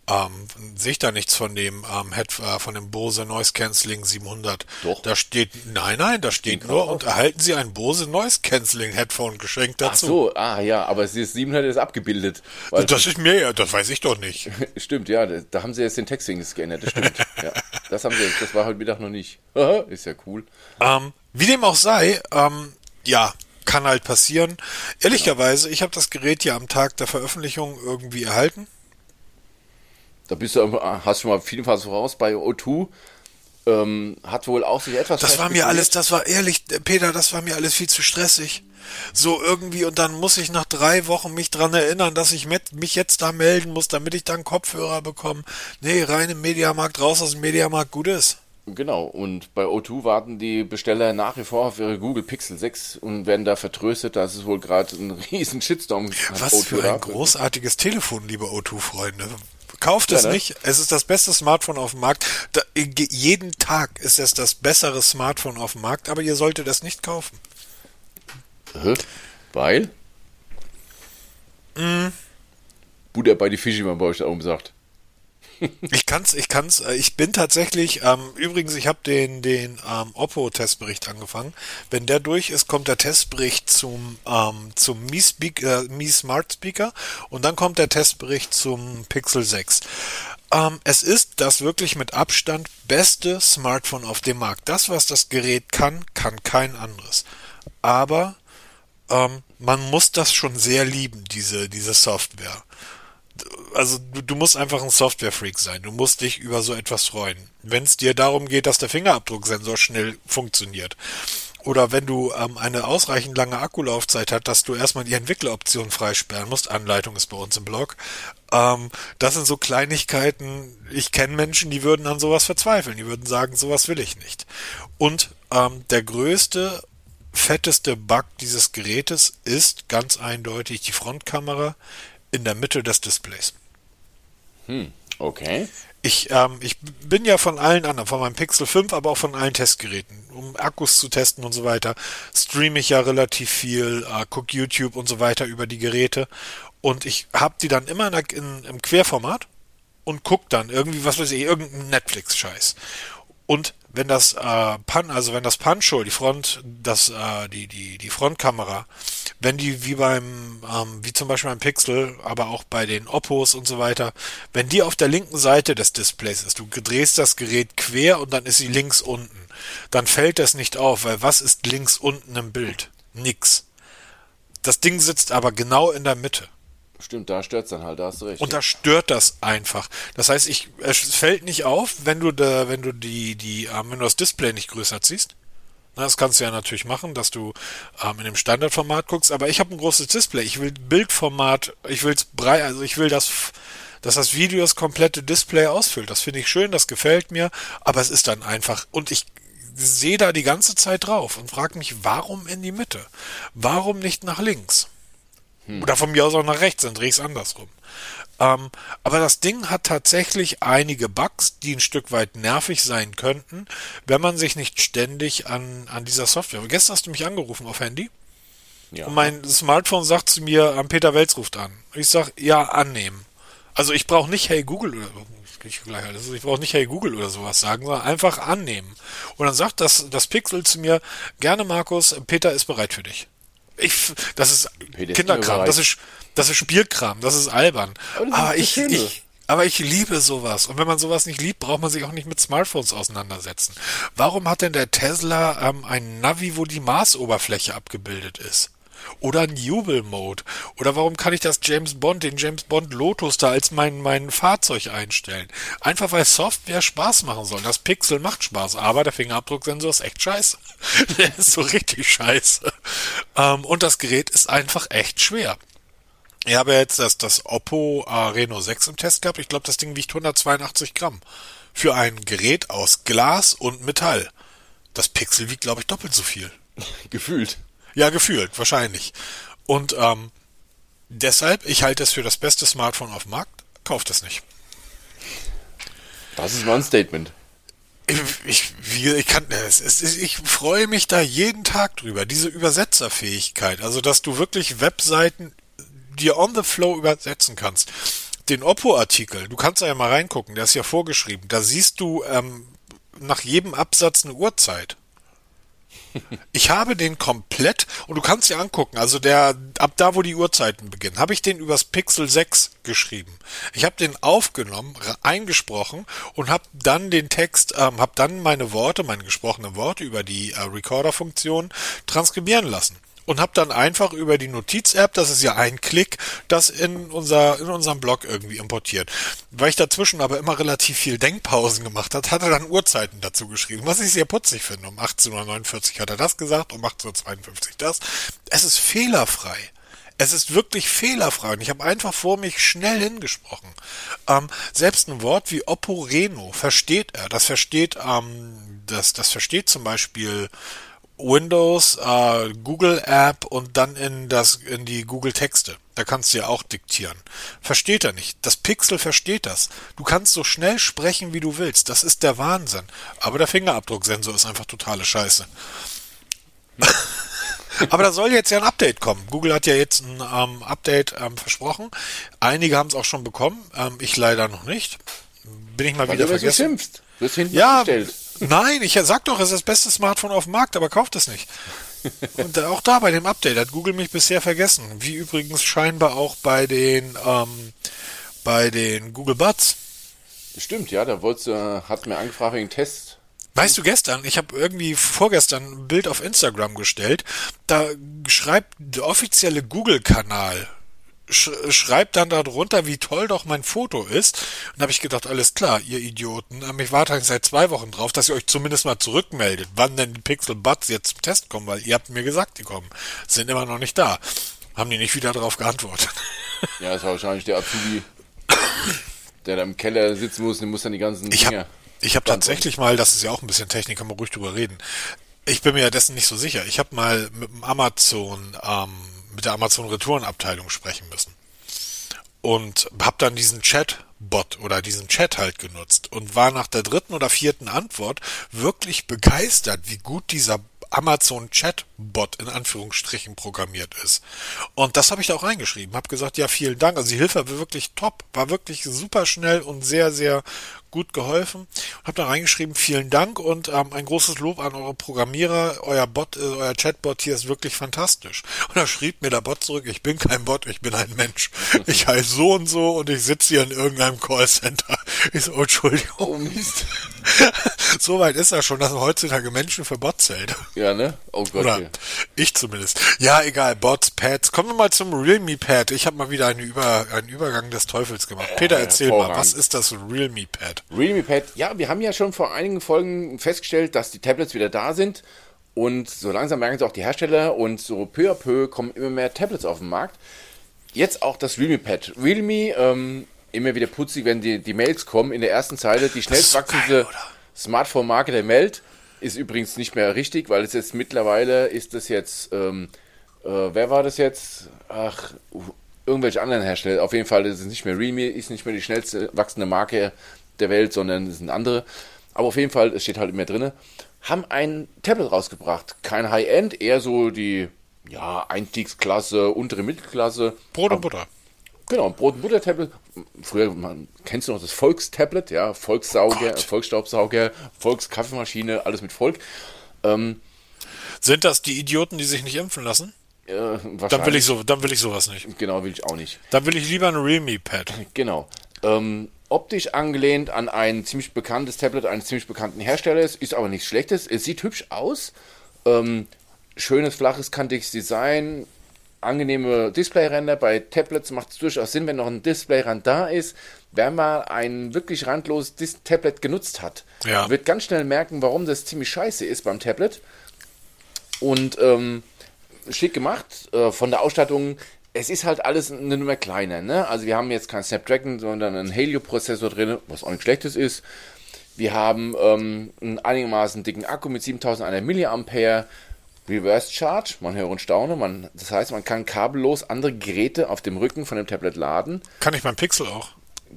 ähm, sehe ich da nichts von dem ähm, Head, äh, von dem Bose Noise Cancelling 700. Doch. Da steht, nein, nein, da steht nur, und erhalten Sie ein Bose Noise Cancelling Headphone geschenkt dazu. Ach so, ah ja, aber das 700 ist abgebildet. Das ist mir ja, das weiß ich doch nicht. stimmt, ja, da haben Sie jetzt den Texting geändert, das stimmt. ja, das haben Sie, das war heute Mittag noch nicht. ist ja cool. Ähm, wie dem auch sei, ähm, ja, kann halt passieren. Ehrlicherweise, ich habe das Gerät ja am Tag der Veröffentlichung irgendwie erhalten. Da bist du, hast schon mal vielfach voraus bei O2. Ähm, hat wohl auch sich etwas. Das war mir alles, das war ehrlich, Peter, das war mir alles viel zu stressig. So irgendwie und dann muss ich nach drei Wochen mich dran erinnern, dass ich mit, mich jetzt da melden muss, damit ich dann Kopfhörer bekomme. Nee, rein im Mediamarkt, raus aus dem Mediamarkt, gut ist. Genau, und bei O2 warten die Besteller nach wie vor auf ihre Google Pixel 6 und werden da vertröstet, dass es wohl gerade einen riesen Shitstorm Was O2 für ein großartiges Telefon, liebe O2-Freunde. Kauft ja, es ne? nicht. Es ist das beste Smartphone auf dem Markt. Da, jeden Tag ist es das bessere Smartphone auf dem Markt, aber ihr solltet es nicht kaufen. Weil? Mm. Buddha bei die Fische, man bei euch da oben sagt. Ich kann's, ich kann's, äh, ich bin tatsächlich, ähm, übrigens, ich habe den, den ähm, Oppo-Testbericht angefangen. Wenn der durch ist, kommt der Testbericht zum, ähm, zum Mi, Speaker, Mi Smart Speaker und dann kommt der Testbericht zum Pixel 6. Ähm, es ist das wirklich mit Abstand beste Smartphone auf dem Markt. Das, was das Gerät kann, kann kein anderes. Aber ähm, man muss das schon sehr lieben, diese, diese Software also du, du musst einfach ein Software-Freak sein. Du musst dich über so etwas freuen. Wenn es dir darum geht, dass der Fingerabdrucksensor schnell funktioniert. Oder wenn du ähm, eine ausreichend lange Akkulaufzeit hast, dass du erstmal die Entwickleroption freisperren musst. Anleitung ist bei uns im Blog. Ähm, das sind so Kleinigkeiten. Ich kenne Menschen, die würden an sowas verzweifeln. Die würden sagen, sowas will ich nicht. Und ähm, der größte, fetteste Bug dieses Gerätes ist ganz eindeutig die Frontkamera in der Mitte des Displays. Hm, okay. Ich, ähm, ich bin ja von allen anderen, von meinem Pixel 5, aber auch von allen Testgeräten, um Akkus zu testen und so weiter, streame ich ja relativ viel, äh, guck YouTube und so weiter über die Geräte und ich habe die dann immer in, in, im Querformat und guck dann irgendwie, was weiß ich, irgendeinen Netflix-Scheiß. Und wenn das äh, Pan, also wenn das Pancho, die Front, das, äh, die, die, die Frontkamera, wenn die wie beim, ähm, wie zum Beispiel beim Pixel, aber auch bei den Oppos und so weiter, wenn die auf der linken Seite des Displays ist, du drehst das Gerät quer und dann ist sie links unten, dann fällt das nicht auf, weil was ist links unten im Bild? Nix. Das Ding sitzt aber genau in der Mitte. Stimmt, da stört es dann halt, da hast du recht. Und da stört das einfach. Das heißt, ich, es fällt nicht auf, wenn du da, wenn du die, die, ähm, wenn du das Display nicht größer ziehst. Na, das kannst du ja natürlich machen, dass du ähm, in dem Standardformat guckst, aber ich habe ein großes Display. Ich will Bildformat, ich will's breit, also ich will das, dass das Video das komplette Display ausfüllt. Das finde ich schön, das gefällt mir, aber es ist dann einfach, und ich sehe da die ganze Zeit drauf und frage mich, warum in die Mitte? Warum nicht nach links? Hm. Oder von mir aus auch nach rechts, dann drehe ich es andersrum. Ähm, aber das Ding hat tatsächlich einige Bugs, die ein Stück weit nervig sein könnten, wenn man sich nicht ständig an, an dieser Software. Gestern hast du mich angerufen auf Handy. Ja. Und mein Smartphone sagt zu mir, ähm, Peter Welz ruft an. Ich sag, ja, annehmen. Also ich brauche nicht Hey Google oder ich gleich also ich brauche nicht Hey Google oder sowas sagen, sondern einfach annehmen. Und dann sagt das, das Pixel zu mir, gerne Markus, Peter ist bereit für dich. Ich, das ist Kinderkram, das ist, das ist Spielkram, das ist albern. Aber, aber ich, ich, aber ich liebe sowas. Und wenn man sowas nicht liebt, braucht man sich auch nicht mit Smartphones auseinandersetzen. Warum hat denn der Tesla ähm, ein Navi, wo die Marsoberfläche abgebildet ist? Oder ein Jubel-Mode. Oder warum kann ich das James Bond, den James Bond Lotus da als mein, mein Fahrzeug einstellen? Einfach weil Software Spaß machen soll. Das Pixel macht Spaß, aber der Fingerabdrucksensor ist echt scheiße. der ist so richtig scheiße. Ähm, und das Gerät ist einfach echt schwer. Ich habe jetzt das, das Oppo äh, Reno 6 im Test gehabt. Ich glaube, das Ding wiegt 182 Gramm. Für ein Gerät aus Glas und Metall. Das Pixel wiegt, glaube ich, doppelt so viel. Gefühlt. Ja, gefühlt, wahrscheinlich. Und ähm, deshalb, ich halte es für das beste Smartphone auf dem Markt, kauft es nicht. Das ist mal ein Statement. Ich, ich, ich, kann, es, es, ich freue mich da jeden Tag drüber, diese Übersetzerfähigkeit. Also, dass du wirklich Webseiten dir on the flow übersetzen kannst. Den Oppo-Artikel, du kannst da ja mal reingucken, der ist ja vorgeschrieben. Da siehst du ähm, nach jedem Absatz eine Uhrzeit. Ich habe den komplett, und du kannst dir angucken, also der, ab da, wo die Uhrzeiten beginnen, habe ich den übers Pixel 6 geschrieben. Ich habe den aufgenommen, eingesprochen und habe dann den Text, ähm, habe dann meine Worte, meine gesprochenen Worte über die äh, Recorder-Funktion transkribieren lassen und habe dann einfach über die Notiz-App, das ist ja ein Klick, das in unser in unserem Blog irgendwie importiert. Weil ich dazwischen aber immer relativ viel Denkpausen gemacht hat, hat er dann Uhrzeiten dazu geschrieben, was ich sehr putzig finde. Um 18.49 Uhr hat er das gesagt, um 18.52 Uhr das. Es ist fehlerfrei. Es ist wirklich fehlerfrei und ich habe einfach vor mich schnell hingesprochen. Ähm, selbst ein Wort wie Oppo Reno versteht er. Das versteht, ähm, das, das versteht zum Beispiel Windows, äh, Google App und dann in das in die Google Texte. Da kannst du ja auch diktieren. Versteht er nicht. Das Pixel versteht das. Du kannst so schnell sprechen, wie du willst. Das ist der Wahnsinn. Aber der Fingerabdrucksensor ist einfach totale Scheiße. Aber da soll jetzt ja ein Update kommen. Google hat ja jetzt ein ähm, Update ähm, versprochen. Einige haben es auch schon bekommen. Ähm, ich leider noch nicht. bin ich mal Weil wieder du vergessen. Du Ja, bestellt. Nein, ich sag doch, es ist das beste Smartphone auf dem Markt, aber kauft es nicht. Und auch da bei dem Update hat Google mich bisher vergessen. Wie übrigens scheinbar auch bei den, ähm, bei den Google Buds. Stimmt, ja, da wolltest, äh, hat mir angefragt wegen Test. Weißt du, gestern, ich habe irgendwie vorgestern ein Bild auf Instagram gestellt, da schreibt der offizielle Google-Kanal, schreibt dann darunter, wie toll doch mein Foto ist. Und da habe ich gedacht, alles klar, ihr Idioten, ich warte eigentlich seit zwei Wochen drauf, dass ihr euch zumindest mal zurückmeldet, wann denn die Pixel Buds jetzt zum Test kommen, weil ihr habt mir gesagt, die kommen. Sind immer noch nicht da. Haben die nicht wieder darauf geantwortet. Ja, das war wahrscheinlich der Azubi, der da im Keller sitzen muss, der muss dann die ganzen Ich Dinger. habe ich hab tatsächlich mal, das ist ja auch ein bisschen Technik, kann man ruhig drüber reden. Ich bin mir ja dessen nicht so sicher. Ich habe mal mit dem Amazon, ähm, mit der Amazon Retourenabteilung sprechen müssen. Und habe dann diesen Chat-Bot oder diesen Chat halt genutzt und war nach der dritten oder vierten Antwort wirklich begeistert, wie gut dieser Amazon Chatbot in Anführungsstrichen programmiert ist. Und das habe ich da auch reingeschrieben. Habe gesagt, ja, vielen Dank. Also die Hilfe war wirklich top, war wirklich super schnell und sehr, sehr gut geholfen. Habe da reingeschrieben, vielen Dank und ähm, ein großes Lob an eure Programmierer. Euer Bot, äh, euer Chatbot hier ist wirklich fantastisch. Und da schrieb mir der Bot zurück, ich bin kein Bot, ich bin ein Mensch. Ich heiße so und so und ich sitze hier in irgendeinem Callcenter. Ich so, oh, Entschuldigung. Oh Mist. so weit ist er schon, dass man heutzutage Menschen für Bots hält. Ja, ne? Oh Gott. Oder ja. ich zumindest. Ja, egal, Bots, Pads. Kommen wir mal zum Realme Pad. Ich habe mal wieder eine Über, einen Übergang des Teufels gemacht. Peter, erzähl mal, was ist das Realme Pad? Realme Pad, ja, wir haben ja schon vor einigen Folgen festgestellt, dass die Tablets wieder da sind und so langsam merken es auch die Hersteller und so peu à peu kommen immer mehr Tablets auf den Markt. Jetzt auch das Realme Pad. Realme, ähm, immer wieder putzig, wenn die, die Mails kommen. In der ersten Zeile die schnellst wachsende? Smartphone-Marke der Welt. Ist übrigens nicht mehr richtig, weil es jetzt mittlerweile ist das jetzt, ähm, äh, wer war das jetzt? Ach, irgendwelche anderen Hersteller. Auf jeden Fall ist es nicht mehr Realme, ist nicht mehr die schnellste wachsende Marke der Welt, sondern es sind andere. Aber auf jeden Fall, es steht halt immer drin, haben ein Tablet rausgebracht. Kein High-End, eher so die ja, Einstiegsklasse, untere Mittelklasse. Brot und Butter. Genau, ein Brot- und Butter-Tablet. Früher, man, kennst du noch das Volkstablet? Ja, Volkssauger, Gott. Volksstaubsauger, Volkskaffeemaschine, alles mit Volk. Ähm, Sind das die Idioten, die sich nicht impfen lassen? äh, Dann will ich so, dann will ich sowas nicht. Genau, will ich auch nicht. Dann will ich lieber ein Realme Pad. Genau. Ähm, optisch angelehnt an ein ziemlich bekanntes Tablet eines ziemlich bekannten Herstellers, ist aber nichts Schlechtes. Es sieht hübsch aus. Ähm, schönes, flaches, kantiges Design, angenehme Displayränder. Bei Tablets macht es durchaus Sinn, wenn noch ein Displayrand da ist. Wer mal ein wirklich randloses Dis Tablet genutzt hat, Ja. wird ganz schnell merken, warum das ziemlich scheiße ist beim Tablet. Und ähm, schick gemacht. Äh, von der Ausstattung, es ist halt alles eine Nummer kleiner. Ne? Also wir haben jetzt kein Snapdragon, sondern einen Helio-Prozessor drin, was auch nicht schlechtes ist. Wir haben ähm, einen einigermaßen dicken Akku mit 7100 mAh. Reverse Charge, man höre und staune. Man, das heißt, man kann kabellos andere Geräte auf dem Rücken von dem Tablet laden. Kann ich mein Pixel auch?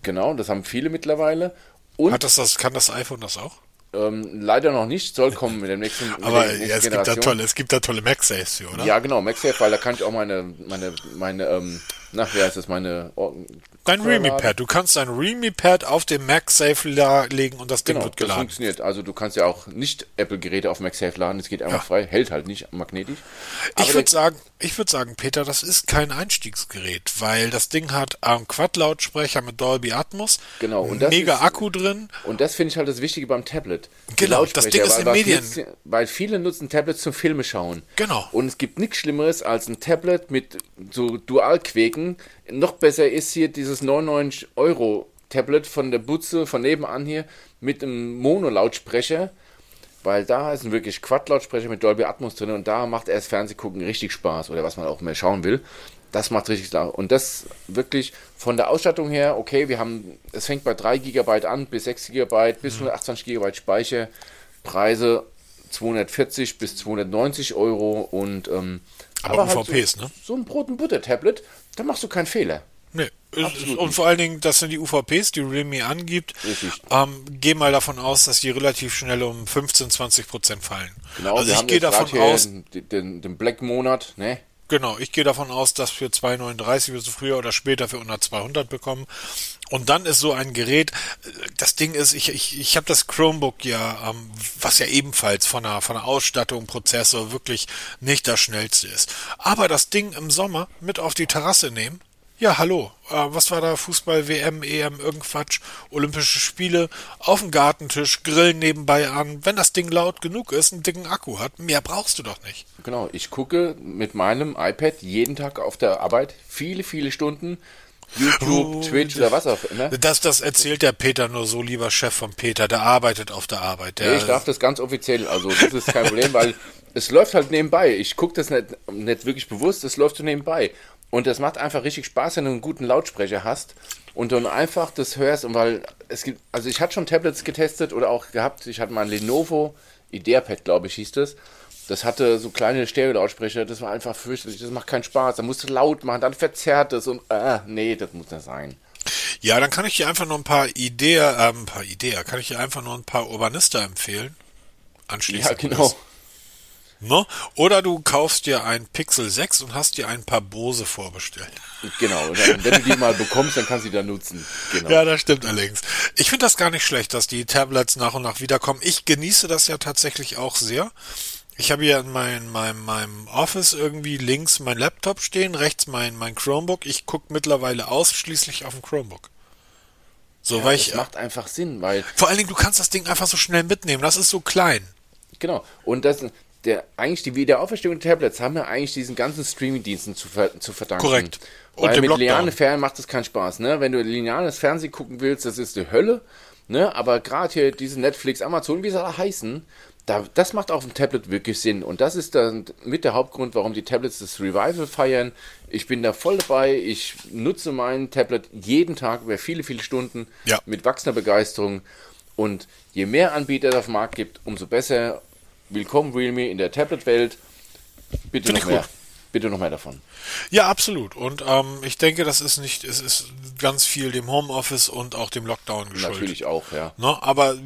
Genau, das haben viele mittlerweile. Und Hat das, das, kann das iPhone das auch? Ähm, leider noch nicht, soll kommen mit dem nächsten. Aber ja, es, gibt da tolle, es gibt da tolle MagSafes oder? Ja, genau, MagSafe, weil da kann ich auch meine, meine, meine, ähm, na, wie heißt das, meine, oh, Dein Realme Laden. Pad. Du kannst dein Realme Pad auf dem MagSafe legen und das Ding Genau, wird das geladen. funktioniert. Also du kannst ja auch nicht Apple-Geräte auf MagSafe laden, es geht einfach Ja. frei, hält halt nicht magnetisch. Ich Aber würde der- sagen, ich würde sagen, Peter, das ist kein Einstiegsgerät, weil das Ding hat einen Quad-Lautsprecher mit Dolby Atmos, Genau, und das mega ist- Akku drin. Und das finde ich halt das Wichtige beim Tablet. Genau, das Ding ist in Medien. Viele, weil viele nutzen Tablets zum Filme schauen. Genau. Und es gibt nichts Schlimmeres als ein Tablet mit so Dualquäken. Noch besser ist hier dieses 99 Euro Tablet von der Butze von nebenan hier mit einem Mono-Lautsprecher. Weil da ist ein wirklich Quad-Lautsprecher mit Dolby Atmos drin und da macht erst Fernsehgucken richtig Spaß oder was man auch mehr schauen will. Das macht richtig Spaß. Und das wirklich von der Ausstattung her, okay, wir haben, es fängt bei 3 GB an bis 6 GB bis 128 GB Speicher. Preise 240 bis 290 Euro und ähm, Aber halt UVPs, so, ne? So ein Brot- und Butter-Tablet, da machst du keinen Fehler. Absolut und vor allen Dingen, das sind die UVPs, die Realme angibt. Ähm, geh mal davon aus, dass die relativ schnell um 15, 20 Prozent fallen. Genau, also wir ich gehe davon aus, den, den, Black-Monat, ne? Genau, ich gehe davon aus, dass für 2,39 wirst du früher oder später für unter 200 bekommen. Und dann ist so ein Gerät, das Ding ist, ich, ich, ich habe das Chromebook ja, ähm, was ja ebenfalls von der, von der Ausstattung, Prozessor wirklich nicht das schnellste ist. Aber das Ding im Sommer mit auf die Terrasse nehmen, ja, hallo. Äh, was war da? Fußball, WM, EM, irgendquatsch, Olympische Spiele, auf dem Gartentisch, Grillen nebenbei an. Wenn das Ding laut genug ist, einen dicken Akku hat, mehr brauchst du doch nicht. Genau, ich gucke mit meinem iPad jeden Tag auf der Arbeit viele, viele Stunden YouTube, oh, Twitch oder was auch immer. Das, das erzählt der Peter nur so, lieber Chef von Peter, der arbeitet auf der Arbeit. Der nee, ich darf das ganz offiziell, also das ist kein Problem, weil es läuft halt nebenbei. Ich gucke das nicht, nicht wirklich bewusst, es läuft so nebenbei. Und das macht einfach richtig Spaß, wenn du einen guten Lautsprecher hast und dann einfach das hörst. Und weil es gibt, also ich hatte schon Tablets getestet oder auch gehabt. Ich hatte mal ein Lenovo IdeaPad, glaube ich, hieß das. Das hatte so kleine Stereo-Lautsprecher, das war einfach fürchterlich, das macht keinen Spaß. Da musst du laut machen, dann verzerrt es und äh, nee, das muss nicht sein. Ja, dann kann ich dir einfach nur ein paar Ideen, äh, ein paar Ideen, kann ich dir einfach nur ein paar Urbanista empfehlen. Anschließend. Ja, genau. Ne? Oder du kaufst dir ein Pixel 6 und hast dir ein paar Bose vorbestellt. Genau, dann, wenn du die mal bekommst, dann kannst du die da nutzen. Genau. Ja, das stimmt allerdings. Ich finde das gar nicht schlecht, dass die Tablets nach und nach wiederkommen. Ich genieße das ja tatsächlich auch sehr. Ich habe hier in mein, meinem, meinem Office irgendwie links mein Laptop stehen, rechts mein, mein Chromebook. Ich gucke mittlerweile ausschließlich auf dem Chromebook. So, ja, weil ich. Das macht einfach Sinn, weil. Vor allen Dingen, du kannst das Ding einfach so schnell mitnehmen. Das ist so klein. Genau. Und das, der, eigentlich die Wiederaufstellung der Tablets haben wir eigentlich diesen ganzen Streaming-Diensten zu, ver, zu verdanken. Korrekt. Und Weil mit linearen Fernsehen macht das keinen Spaß, ne? Wenn du lineares Fernsehen gucken willst, das ist die Hölle, ne? Aber gerade hier diese Netflix, Amazon, wie sie alle heißen, da, das macht auf dem Tablet wirklich Sinn. Und das ist dann mit der Hauptgrund, warum die Tablets das Revival feiern. Ich bin da voll dabei. Ich nutze mein Tablet jeden Tag über viele, viele Stunden ja. mit wachsender Begeisterung. Und je mehr Anbieter es auf dem Markt gibt, umso besser willkommen Realme in der Tablet-Welt. Bitte Find noch mehr. Gut. Bitte noch mehr davon. Ja, absolut. Und ähm, ich denke, das ist nicht, es ist ganz viel dem Homeoffice und auch dem Lockdown geschuldet. Natürlich auch, ja. Ne? Aber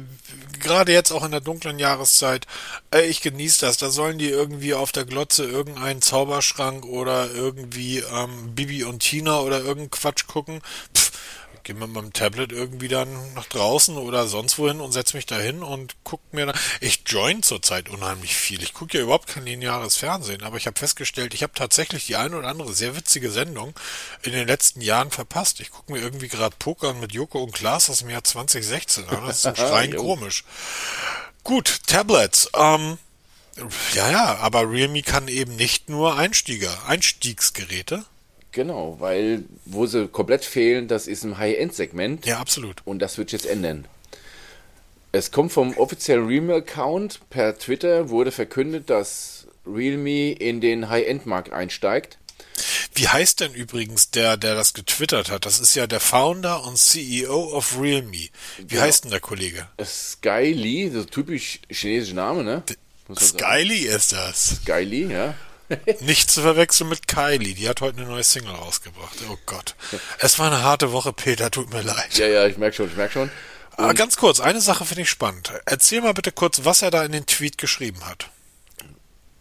gerade jetzt auch in der dunklen Jahreszeit, äh, ich genieße das. Da sollen die irgendwie auf der Glotze irgendeinen Zauberschrank oder irgendwie ähm, Bibi und Tina oder irgendeinen Quatsch gucken. Pff, gehe mit meinem Tablet irgendwie dann nach draußen oder sonst wohin und setze mich da hin und gucke mir da. Ich join zurzeit unheimlich viel. Ich gucke ja überhaupt kein lineares Fernsehen, aber ich habe festgestellt, ich habe tatsächlich die eine oder andere sehr witzige Sendung in den letzten Jahren verpasst. Ich gucke mir irgendwie gerade Pokern mit Joko und Klaas aus dem Jahr 2016 an. Das ist zum Schreien komisch. Gut, Tablets. Ähm, ja, ja, aber Realme kann eben nicht nur Einstieger, Einstiegsgeräte, Genau, weil wo sie komplett fehlen, das ist im High-End-Segment. Ja, absolut. Und das wird jetzt ändern. Es kommt vom offiziellen Realme-Account per Twitter, wurde verkündet, dass Realme in den High-End-Markt einsteigt. Wie heißt denn übrigens der, der das getwittert hat? Das ist ja der Founder und CEO of Realme. Wie genau. heißt denn der Kollege? Sky Lee, so typisch chinesischer Name, ne? Sky Lee ist das. Sky Lee, ja. Nicht zu verwechseln mit Kylie, die hat heute eine neue Single rausgebracht. Oh Gott. Es war eine harte Woche, Peter, tut mir leid. Ja, ja, ich merke schon, ich merke schon. Aber ah, ganz kurz, eine Sache finde ich spannend. Erzähl mal bitte kurz, was er da in den Tweet geschrieben hat.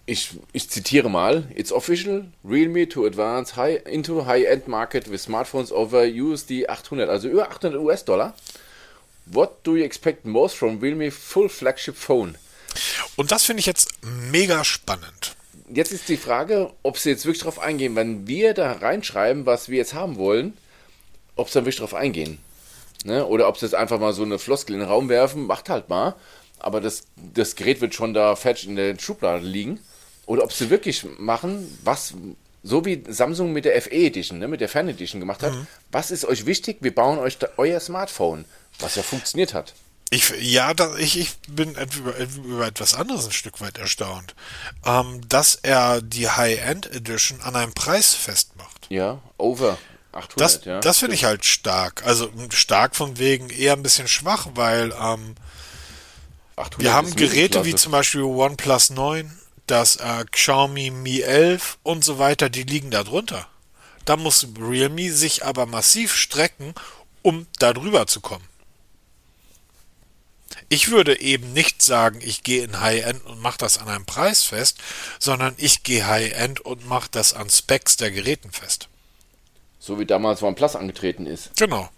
Ich, ich zitiere mal: It's official, Realme to advance high, into high-end market with smartphones over USD 800, also über 800 US-Dollar. What do you expect most from Realme full flagship phone? Und das finde ich jetzt mega spannend jetzt ist die Frage, ob sie jetzt wirklich darauf eingehen, wenn wir da reinschreiben, was wir jetzt haben wollen, ob sie dann wirklich darauf eingehen. Ne? Oder ob sie jetzt einfach mal so eine Floskel in den Raum werfen, macht halt mal. Aber das, das Gerät wird schon da fertig in der Schublade liegen. Oder ob sie wirklich machen, was, so wie Samsung mit der FE Edition, ne, mit der Fan Edition gemacht hat. Mhm. Was ist euch wichtig? Wir bauen euch euer Smartphone, was ja funktioniert hat. Ich, ja, da, ich, ich bin über, über etwas anderes ein Stück weit erstaunt. Ähm, dass er die High-End Edition an einem Preis festmacht. Ja, over 800, das, ja. Das finde ich halt stark. Also stark von wegen eher ein bisschen schwach, weil ähm, wir haben Geräte wie zum Beispiel OnePlus 9, das äh, Xiaomi Mi 11 und so weiter, die liegen da drunter. Da muss Realme sich aber massiv strecken, um da drüber zu kommen. Ich würde eben nicht sagen, ich gehe in High-End und mache das an einem Preis fest, sondern ich gehe High-End und mache das an Specs der Geräten fest. So wie damals OnePlus angetreten ist. Genau.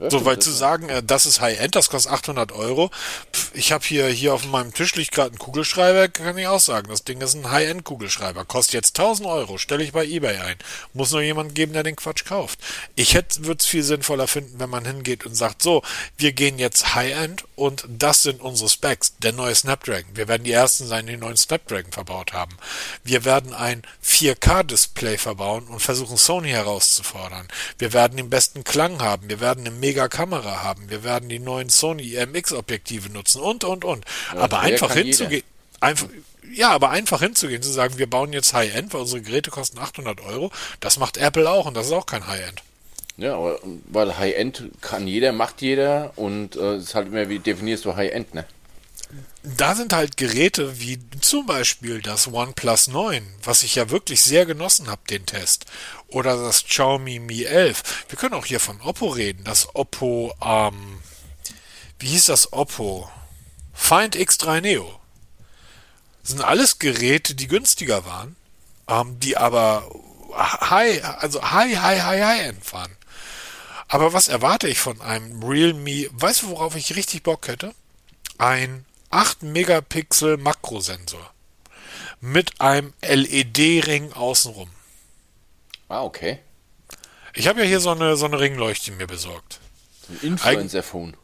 Ja, So, stimmt, weil das zu sagen, äh, das ist High-End, das kostet 800 Euro. Pff, Ich habe hier, hier auf meinem Tisch liegt gerade ein Kugelschreiber, kann ich auch sagen. Das Ding ist ein High-End-Kugelschreiber. Kostet jetzt 1000 Euro, stelle ich bei Ebay ein. Muss nur jemand geben, der den Quatsch kauft. Ich hätte, würde es viel sinnvoller finden, wenn man hingeht und sagt, so, wir gehen jetzt High-End und das sind unsere Specs. Der neue Snapdragon. Wir werden die ersten sein, die den neuen Snapdragon verbaut haben. Wir werden ein 4K-Display verbauen und versuchen, Sony herauszufordern. Wir werden den besten Klang haben. Wir werden eine Mega-Kamera haben. Wir werden die neuen Sony IMX-Objektive nutzen und, und, und. aber mehr einfach jeder. hinzugehen, einfach, ja, aber einfach hinzugehen, zu sagen, wir bauen jetzt High-End, weil unsere Geräte kosten 800 Euro, das macht Apple auch und das ist auch kein High-End. Ja, aber weil High-End kann jeder, macht jeder und äh, es ist halt immer, wie definierst du High-End, ne? da sind halt Geräte wie zum Beispiel das OnePlus 9, was ich ja wirklich sehr genossen habe, den Test. Oder das Xiaomi Mi 11. Wir können auch hier von Oppo reden. Das Oppo, ähm, wie hieß das Oppo? Find X3 Neo. Das sind alles Geräte, die günstiger waren, ähm, die aber high, also high, high, high, high end waren. Aber was erwarte ich von einem Realme? Weißt du, worauf ich richtig Bock hätte? Ein 8 Megapixel Makrosensor mit einem LED-Ring außenrum. Ah, okay. Ich habe ja hier so eine, so eine Ringleuchte mir besorgt. Ein Influencer-Phone.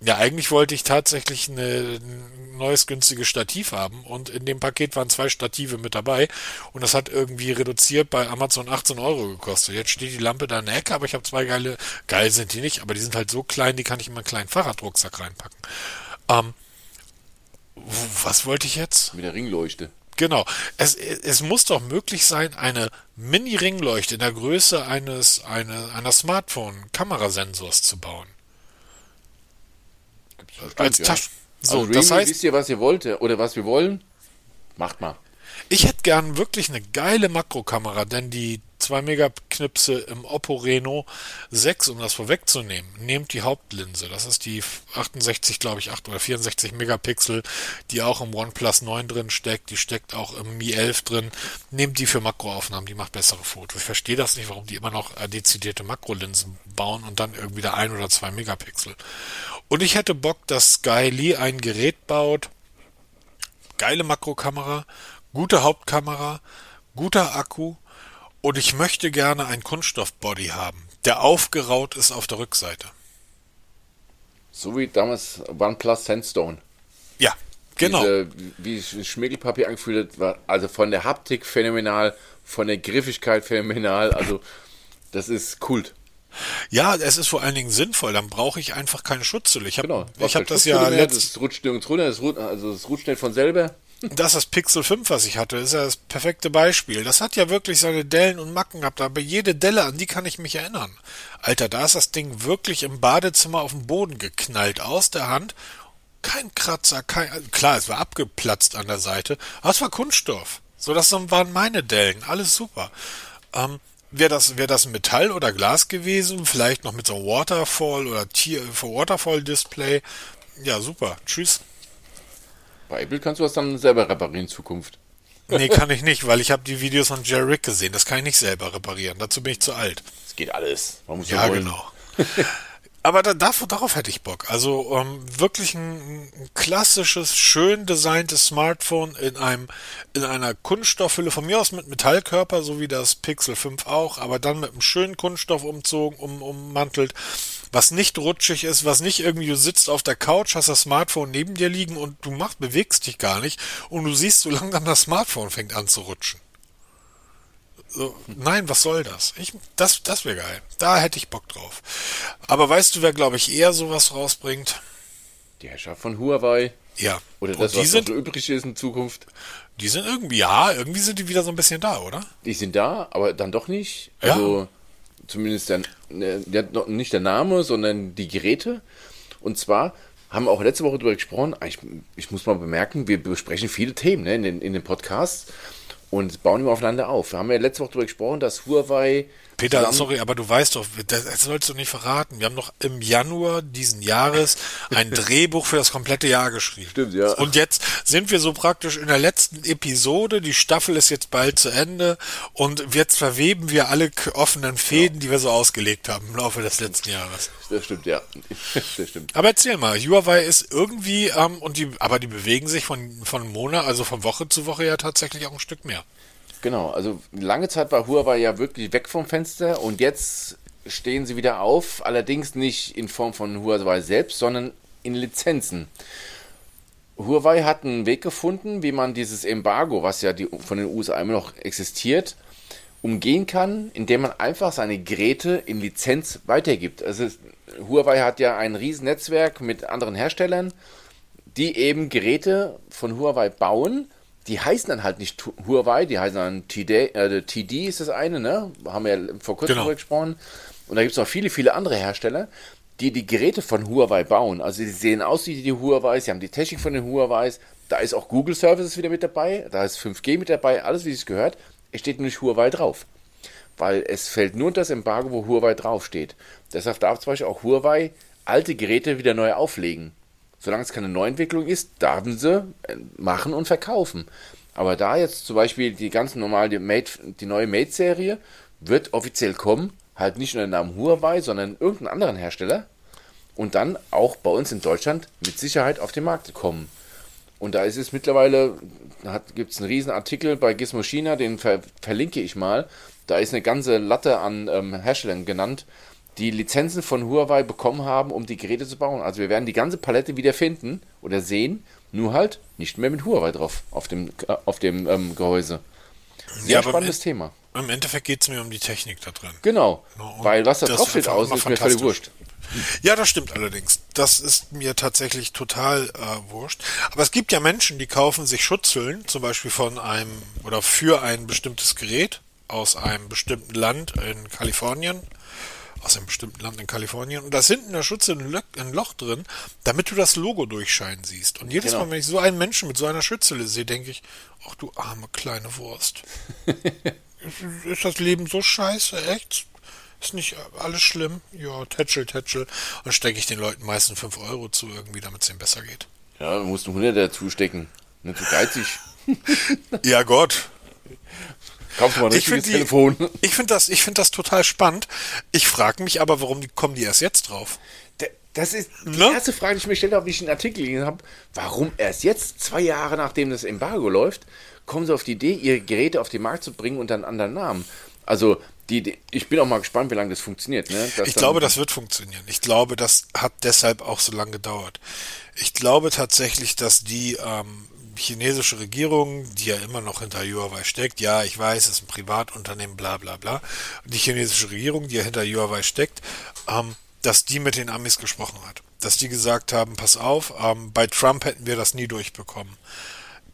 Ja, eigentlich wollte ich tatsächlich eine, ein neues günstiges Stativ haben und in dem Paket waren zwei Stative mit dabei und das hat irgendwie reduziert bei Amazon 18 Euro gekostet. Jetzt steht die Lampe da in der Ecke, aber ich habe zwei geile, geil sind die nicht, aber die sind halt so klein, die kann ich in meinen kleinen Fahrradrucksack reinpacken. Ähm, was wollte ich jetzt? Mit der Ringleuchte. Genau. Es, es muss doch möglich sein, eine Mini-Ringleuchte in der Größe eines, eine, einer Smartphone-Kamerasensors zu bauen. Stimmt, Als ja. Taschen. So, also, das Realme, heißt, wisst ihr, was ihr wollt äh, oder was wir wollen? Macht mal. ich hätte gern wirklich eine geile Makrokamera, denn die 2 Megaknipse im Oppo Reno 6, um das vorwegzunehmen, nehmt die Hauptlinse. Das ist die 68, glaube ich, 8 oder 64 Megapixel, die auch im OnePlus 9 drin steckt. Die steckt auch im Mi 11 drin. Nehmt die für Makroaufnahmen, die macht bessere Fotos. Ich verstehe das nicht, warum die immer noch äh, dezidierte Makrolinsen bauen und dann irgendwie da ein oder zwei Megapixel. Und ich hätte Bock, dass Sky Lee ein Gerät baut, geile Makrokamera, gute Hauptkamera, guter Akku und ich möchte gerne ein Kunststoffbody haben, der aufgeraut ist auf der Rückseite. So wie damals OnePlus Sandstone. Ja, genau. Diese, wie Sch- Schmirgelpapier angefühlt hat, war also von der Haptik phänomenal, von der Griffigkeit phänomenal, also das ist Kult. Ja, es ist vor allen Dingen sinnvoll, dann brauche ich einfach keine Schutzhülle. Ich habe Genau. ich hab das ja mehr, letzt, Das rutscht nirgends runter, das rutscht, also das rutscht nicht von selber. Das ist das Pixel 5, was ich hatte, ist ja das perfekte Beispiel. Das hat ja wirklich seine Dellen und Macken gehabt, aber jede Delle, an die kann ich mich erinnern. Alter, da ist das Ding wirklich im Badezimmer auf den Boden geknallt, aus der Hand. Kein Kratzer, kein, also klar, es war abgeplatzt an der Seite, aber es war Kunststoff. So, das waren meine Dellen, alles super. Ähm, Wäre das, wär das Metall oder Glas gewesen, vielleicht noch mit so Waterfall oder Tier, Waterfall-Display. Ja, super. Tschüss. Bei Apple kannst du das dann selber reparieren in Zukunft. Nee, kann ich nicht, weil ich habe die Videos von Jerry Rick gesehen. Das kann ich nicht selber reparieren. Dazu bin ich zu alt. Es geht alles. Man muss Ja, wollen. genau. Aber da, darauf, darauf hätte ich Bock. Also ähm, wirklich ein, ein klassisches, schön designtes Smartphone in einem in einer Kunststoffhülle, von mir aus mit Metallkörper, so wie das Pixel 5 auch, aber dann mit einem schönen Kunststoff umzogen, um, ummantelt, was nicht rutschig ist, was nicht irgendwie, du sitzt auf der Couch, hast das Smartphone neben dir liegen und du machst, bewegst dich gar nicht und du siehst, so langsam das Smartphone fängt an zu rutschen. So, nein, was soll das? Ich, das das wäre geil. Da hätte ich Bock drauf. Aber weißt du, wer, glaube ich, eher sowas rausbringt? Die Herrschaft von Huawei. Ja. Oder das, die was noch sind, so übrig ist in Zukunft. die sind irgendwie, ja, irgendwie sind die wieder so ein bisschen da, oder? Die sind da, aber dann doch nicht. Ja. Zumindest der, der, nicht der Name, sondern die Geräte. Und zwar haben wir auch letzte Woche darüber gesprochen. Ich, ich muss mal bemerken, wir besprechen viele Themen ne, in, den, in den Podcasts und bauen immer aufeinander auf. Wir haben ja letzte Woche darüber gesprochen, dass Huawei Peter, zusammen. sorry, aber du weißt doch, das, das sollst du nicht verraten. Wir haben noch im Januar diesen Jahres ein Drehbuch für das komplette Jahr geschrieben. Stimmt, ja. Und jetzt sind wir so praktisch in der letzten Episode. Die Staffel ist jetzt bald zu Ende und jetzt verweben wir alle offenen Fäden, ja. die wir so ausgelegt haben im Laufe des letzten Jahres. Das stimmt, ja. Das stimmt. Aber erzähl mal, Huawei ist irgendwie, ähm, und die, aber die bewegen sich von, von Monat, also von Woche zu Woche ja tatsächlich auch ein Stück mehr. Genau, also lange Zeit war Huawei ja wirklich weg vom Fenster und jetzt stehen sie wieder auf, allerdings nicht in Form von Huawei selbst, sondern in Lizenzen. Huawei hat einen Weg gefunden, wie man dieses Embargo, was ja die, von den USA immer noch existiert, umgehen kann, indem man einfach seine Geräte in Lizenz weitergibt. Also Huawei hat ja ein riesen Netzwerk mit anderen Herstellern, die eben Geräte von Huawei bauen die heißen dann halt nicht Huawei, die heißen dann TD, äh, TD ist das eine, ne? Haben wir ja vor kurzem genau. gesprochen. Und da gibt es noch viele, viele andere Hersteller, die die Geräte von Huawei bauen. Also sie sehen aus wie die Huawei, sie haben die Technik von den Huawei. Da ist auch Google Services wieder mit dabei, da ist 5G mit dabei, alles wie es gehört. Es steht nur nicht Huawei drauf. Weil es fällt nur das Embargo, wo Huawei draufsteht. Deshalb darf zum Beispiel auch Huawei alte Geräte wieder neu auflegen solange es keine Neuentwicklung ist, dürfen sie äh, machen und verkaufen. Aber da jetzt zum Beispiel die ganz normale Mate, die neue Mate-Serie wird offiziell kommen, halt nicht nur den Namen Huawei, sondern irgendeinen anderen Hersteller und dann auch bei uns in Deutschland mit Sicherheit auf den Markt kommen. Und da ist es mittlerweile, gibt es einen riesen Artikel bei Gizmo China, den ver, verlinke ich mal. Da ist eine ganze Latte an ähm, Herstellern genannt, die Lizenzen von Huawei bekommen haben, um die Geräte zu bauen. Also wir werden die ganze Palette wieder finden oder sehen, nur halt nicht mehr mit Huawei drauf auf dem, äh, auf dem ähm, Gehäuse. Sehr ja, spannendes Thema. Im Endeffekt geht es mir um die Technik da drin. Genau, no, weil was da drauf steht aus, ist mir völlig wurscht. Ja, das stimmt allerdings. Das ist mir tatsächlich total äh, wurscht. Aber es gibt ja Menschen, die kaufen sich Schutzhüllen, zum Beispiel von einem oder für ein bestimmtes Gerät aus einem bestimmten Land in Kalifornien aus einem bestimmten Land in Kalifornien. Und da ist hinten in der Schütze ein, Loch, drin, damit du das Logo durchscheinen siehst. Und jedes genau. Mal, wenn ich so einen Menschen mit so einer Schütze sehe, denke ich, ach du arme kleine Wurst. ist, ist das Leben so scheiße, echt? Ist nicht alles schlimm? Ja, tätschel, tätschel. Und stecke ich den Leuten meistens 5 Euro zu, irgendwie, damit es ihnen besser geht. Ja, du musst einen 100 dazu stecken. Nicht so geizig. ja, Gott. Kaufst du mal ein ich richtiges Telefon. ich finde das, ich finde das total spannend. Ich frage mich aber, warum die, kommen die erst jetzt drauf? Das ist die ne? erste Frage, die ich mir stelle, wie ich einen Artikel gelesen habe. Warum erst jetzt, zwei Jahre nachdem das Embargo läuft, kommen sie auf die Idee, ihre Geräte auf den Markt zu bringen unter einen anderen Namen? Also, die, die, ich bin auch mal gespannt, wie lange das funktioniert. Ne? ich glaube, das wird funktionieren. Ich glaube, das hat deshalb auch so lange gedauert. Ich glaube tatsächlich, dass die ähm, chinesische Regierung, die ja immer noch hinter Huawei steckt, ja, ich weiß, es ist ein Privatunternehmen, bla bla bla, die chinesische Regierung, die ja hinter Huawei steckt, ähm, dass die mit den Amis gesprochen hat. Dass die gesagt haben, pass auf, ähm, bei Trump hätten wir das nie durchbekommen.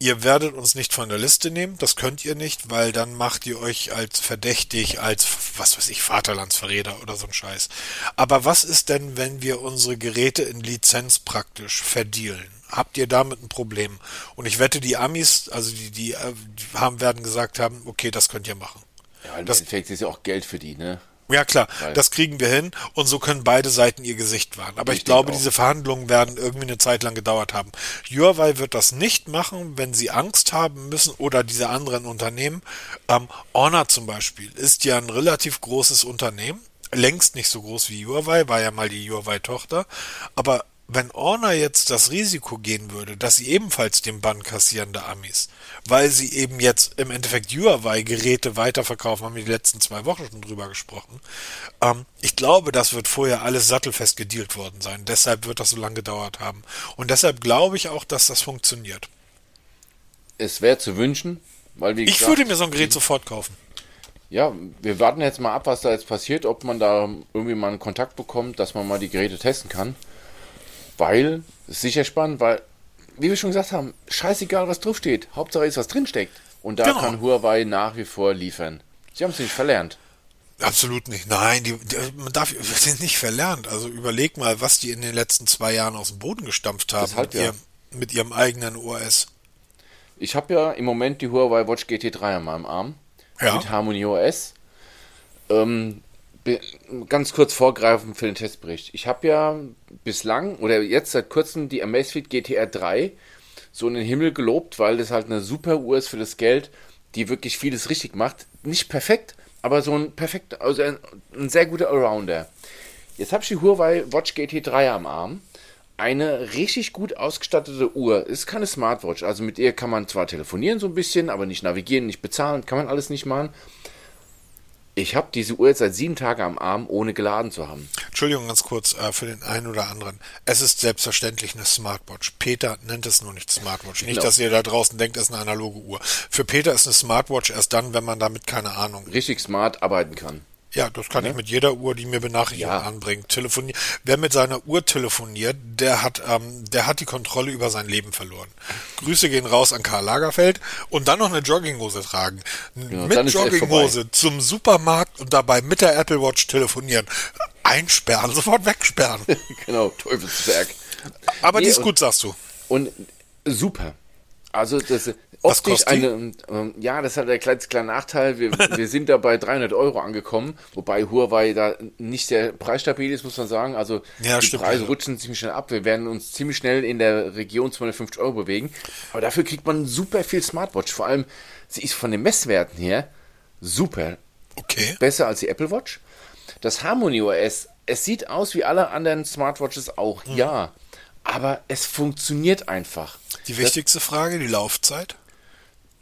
Ihr werdet uns nicht von der Liste nehmen, das könnt ihr nicht, weil dann macht ihr euch als verdächtig, als, was weiß ich, Vaterlandsverräter oder so ein Scheiß. Aber was ist denn, wenn wir unsere Geräte in Lizenz praktisch verdielen? Habt ihr damit ein Problem? Und ich wette, die Amis, also die, die, die äh, haben, werden gesagt haben, okay, das könnt ihr machen. Ja, im das, Endeffekt ist ja auch Geld für die, ne? Ja klar, Weil das kriegen wir hin und so können beide Seiten ihr Gesicht wahren. Aber ich, ich glaube, diese Verhandlungen werden irgendwie eine Zeit lang gedauert haben. Huawei wird das nicht machen, wenn sie Angst haben müssen oder diese anderen Unternehmen. Ähm, Honor zum Beispiel ist ja ein relativ großes Unternehmen, längst nicht so groß wie Huawei, war ja mal die Huawei-Tochter, aber wenn Orner jetzt das Risiko gehen würde, dass sie ebenfalls den Bann kassieren der Amis, weil sie eben jetzt im Endeffekt Huawei-Geräte weiterverkaufen, haben wir die letzten zwei Wochen schon drüber gesprochen. Ähm, ich glaube, das wird vorher alles sattelfest gedealt worden sein. Deshalb wird das so lange gedauert haben. Und deshalb glaube ich auch, dass das funktioniert. Es wäre zu wünschen, weil wie Ich gesagt, würde mir so ein Gerät sofort kaufen. Ja, wir warten jetzt mal ab, was da jetzt passiert, ob man da irgendwie mal einen Kontakt bekommt, dass man mal die Geräte testen kann. Weil, ist sicher spannend, weil, wie wir schon gesagt haben, scheißegal, was draufsteht. Hauptsache ist, was drinsteckt. Und da genau. kann Huawei nach wie vor liefern. Sie haben es nicht verlernt. Absolut nicht. Nein, die, die, man darf sind nicht verlernt. Also überleg mal, was die in den letzten zwei Jahren aus dem Boden gestampft haben mit, ja. ihrem, mit ihrem eigenen OS. Ich habe ja im Moment die Huawei Watch GT3 an meinem Arm. Ja. Mit Harmony OS. Ähm, ganz kurz vorgreifen für den Testbericht. Ich habe ja bislang oder jetzt seit kurzem die Amazfit GTR 3 so in den Himmel gelobt, weil das halt eine super Uhr ist für das Geld, die wirklich vieles richtig macht. Nicht perfekt, aber so ein perfekt, also ein, ein sehr guter Allrounder. Jetzt habe ich die Huawei Watch GT3 am Arm. Eine richtig gut ausgestattete Uhr. Ist keine Smartwatch. Also mit ihr kann man zwar telefonieren so ein bisschen, aber nicht navigieren, nicht bezahlen, kann man alles nicht machen. Ich habe diese Uhr jetzt seit sieben Tagen am Arm, ohne geladen zu haben. Entschuldigung, ganz kurz äh, für den einen oder anderen. Es ist selbstverständlich eine Smartwatch. Peter nennt es nur nicht Smartwatch. Nicht, genau. dass ihr da draußen denkt, es ist eine analoge Uhr. Für Peter ist eine Smartwatch erst dann, wenn man damit keine Ahnung. Richtig smart arbeiten kann. Ja, das kann ne? ich mit jeder Uhr, die mir Benachrichtigungen ja. anbringt, telefonieren. Wer mit seiner Uhr telefoniert, der hat, ähm, der hat die Kontrolle über sein Leben verloren. Grüße gehen raus an Karl Lagerfeld und dann noch eine Jogginghose tragen. Ja, mit Jogginghose zum Supermarkt und dabei mit der Apple Watch telefonieren. Einsperren, sofort wegsperren. genau, Teufelswerk. Aber nee, die ist gut, sagst du. Und super. Also das, oft nicht eine, ähm, ja, das hat der kleine, kleine Nachteil. Wir, wir sind da bei 300 Euro angekommen, wobei Huawei da nicht sehr preisstabil ist, muss man sagen. Also ja, die stimmt, Preise ja. rutschen ziemlich schnell ab. Wir werden uns ziemlich schnell in der Region 250 Euro bewegen. Aber dafür kriegt man super viel Smartwatch. Vor allem, sie ist von den Messwerten her super. Okay. Besser als die Apple Watch. Das Harmony OS, es sieht aus wie alle anderen Smartwatches auch, mhm. ja. Aber es funktioniert einfach. Die wichtigste das, Frage, die Laufzeit?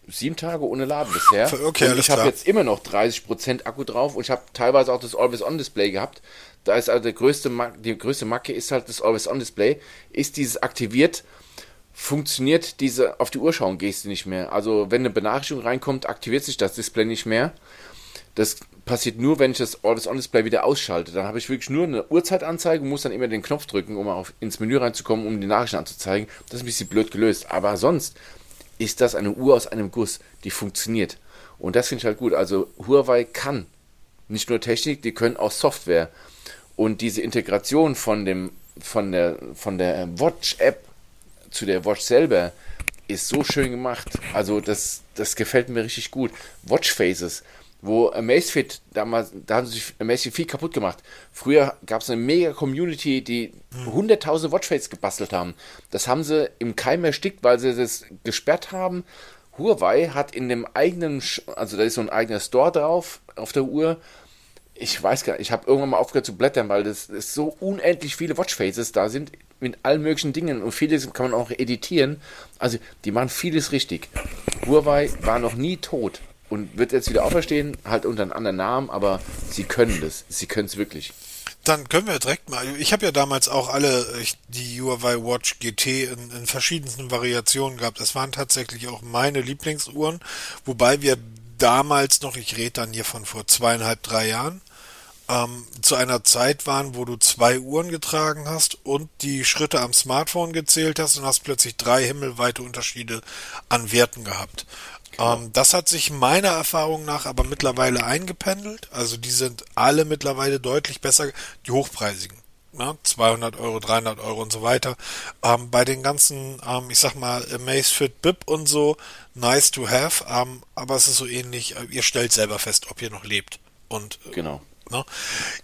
Sieben Tage ohne Laden bisher. Okay, und ich habe jetzt immer noch 30% Akku drauf und ich habe teilweise auch das Always-On-Display gehabt. Da ist also der größte, die größte Macke ist halt das Always-On-Display. Ist dieses aktiviert, funktioniert diese auf die Uhr schauen Geste nicht mehr. Also wenn eine Benachrichtigung reinkommt, aktiviert sich das Display nicht mehr. Das passiert nur, wenn ich das Always-On-Display wieder ausschalte. Dann habe ich wirklich nur eine Uhrzeitanzeige und muss dann immer den Knopf drücken, um auf, ins Menü reinzukommen, um die Nachrichten anzuzeigen. Das ist ein bisschen blöd gelöst. Aber sonst ist das eine Uhr aus einem Guss, die funktioniert. Und das finde ich halt gut. Also Huawei kann nicht nur Technik, die können auch Software. Und diese Integration von dem von der von der Watch App zu der Watch selber ist so schön gemacht. Also das das gefällt mir richtig gut. Watch Faces wo Amazfit damals, da haben sich Amazfit viel kaputt gemacht. Früher gab es eine mega Community, die hunderttausende Watchfaces gebastelt haben. Das haben sie im Keim erstickt, weil sie das gesperrt haben. Huawei hat in dem eigenen, also da ist so ein eigener Store drauf auf der Uhr. Ich weiß gar nicht, ich habe irgendwann mal aufgehört zu blättern, weil das, das so unendlich viele Watchfaces da sind mit allen möglichen Dingen und vieles kann man auch editieren. Also die machen vieles richtig. Huawei war noch nie tot und wird jetzt wieder auferstehen, halt unter einem anderen Namen, aber sie können das. Sie können es wirklich. Dann können wir direkt mal. Ich habe ja damals auch alle die Huawei Watch GT in, in verschiedensten Variationen gehabt. Es waren tatsächlich auch meine Lieblingsuhren, wobei wir damals noch, ich rede dann hier von vor zweieinhalb, drei Jahren, ähm, zu einer Zeit waren, wo du zwei Uhren getragen hast und die Schritte am Smartphone gezählt hast und hast plötzlich drei himmelweite Unterschiede an Werten gehabt. Genau. Ähm, das hat sich meiner Erfahrung nach aber mittlerweile eingependelt. Also die sind alle mittlerweile deutlich besser, die hochpreisigen. Ja, 200 Euro, 300 Euro und so weiter. Ähm, bei den ganzen, ähm, ich sag mal, Amazfit Bip und so, nice to have, ähm, aber es ist so ähnlich, äh, ihr stellt selber fest, ob ihr noch lebt. Und äh, genau. Ne?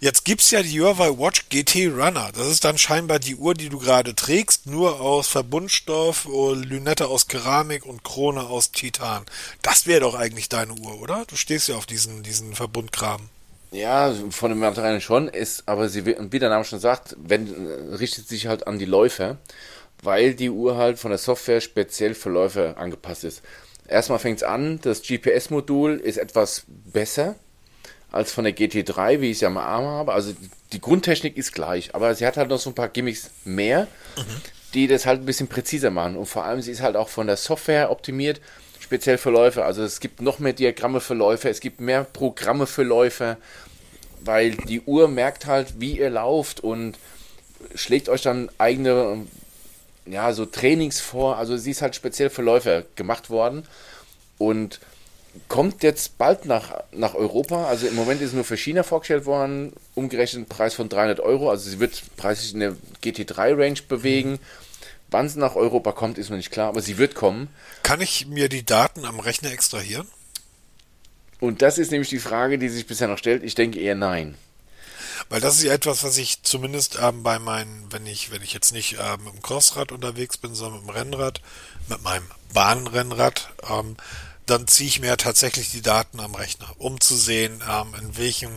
Jetzt gibt's ja die Huawei Watch GT Runner. Das ist dann scheinbar die Uhr, die du gerade trägst, nur aus Verbundstoff, Lünette aus Keramik und Krone aus Titan. Das wäre doch eigentlich deine Uhr, oder? Du stehst ja auf diesen, diesen Verbundkram. Ja, von dem Material schon, ist, aber sie, wie der Name schon sagt, wenn, richtet sich halt an die Läufer, weil die Uhr halt von der Software speziell für Läufer angepasst ist. Erstmal fängt's an, das GPS-Modul ist etwas besser, als von der GT3, wie ich es ja am Arm habe. Also die Grundtechnik ist gleich, aber sie hat halt noch so ein paar Gimmicks mehr, mhm. die das halt ein bisschen präziser machen. Und vor allem, sie ist halt auch von der Software optimiert, speziell für Läufer. Also es gibt noch mehr Diagramme für Läufer, es gibt mehr Programme für Läufer, weil die Uhr merkt halt, wie ihr lauft und schlägt euch dann eigene ja, so Trainings vor. Also sie ist halt speziell für Läufer gemacht worden. Und kommt jetzt bald nach, nach Europa. Also im Moment ist es nur für China vorgestellt worden, umgerechnet Preis von 300 Euro. Also sie wird preislich in der GT3-Range bewegen. Mhm. Wann sie nach Europa kommt, ist noch nicht klar, aber sie wird kommen. Kann ich mir die Daten am Rechner extrahieren? Und das ist nämlich die Frage, die sich bisher noch stellt. Ich denke eher nein. Weil das ist ja etwas, was ich zumindest ähm, bei meinen, wenn ich, wenn ich jetzt nicht ähm, mit dem Crossrad unterwegs bin, sondern mit dem Rennrad, mit meinem Bahnrennrad, ähm, dann ziehe ich mir tatsächlich die Daten am Rechner, um zu sehen, ähm, in welchem,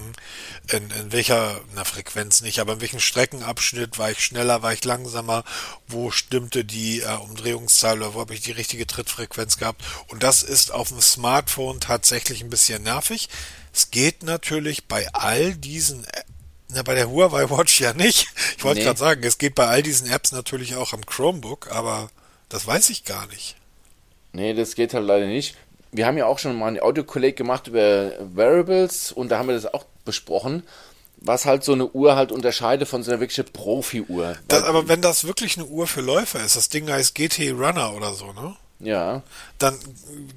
in, in welcher, na Frequenz nicht, aber in welchem Streckenabschnitt war ich schneller, war ich langsamer, wo stimmte die äh, Umdrehungszahl oder wo habe ich die richtige Trittfrequenz gehabt. Und das ist auf dem Smartphone tatsächlich ein bisschen nervig. Es geht natürlich bei all diesen na, bei der Huawei Watch ja nicht. Ich wollte nee. gerade sagen, es geht bei all diesen Apps natürlich auch am Chromebook, aber das weiß ich gar nicht. Nee, das geht halt leider nicht wir haben ja auch schon mal ein Audiokolleg gemacht über Variables und da haben wir das auch besprochen, was halt so eine Uhr halt unterscheidet von so einer wirklichen Profi-Uhr. Aber wenn das wirklich eine Uhr für Läufer ist, das Ding heißt GT Runner oder so, ne? Ja. Dann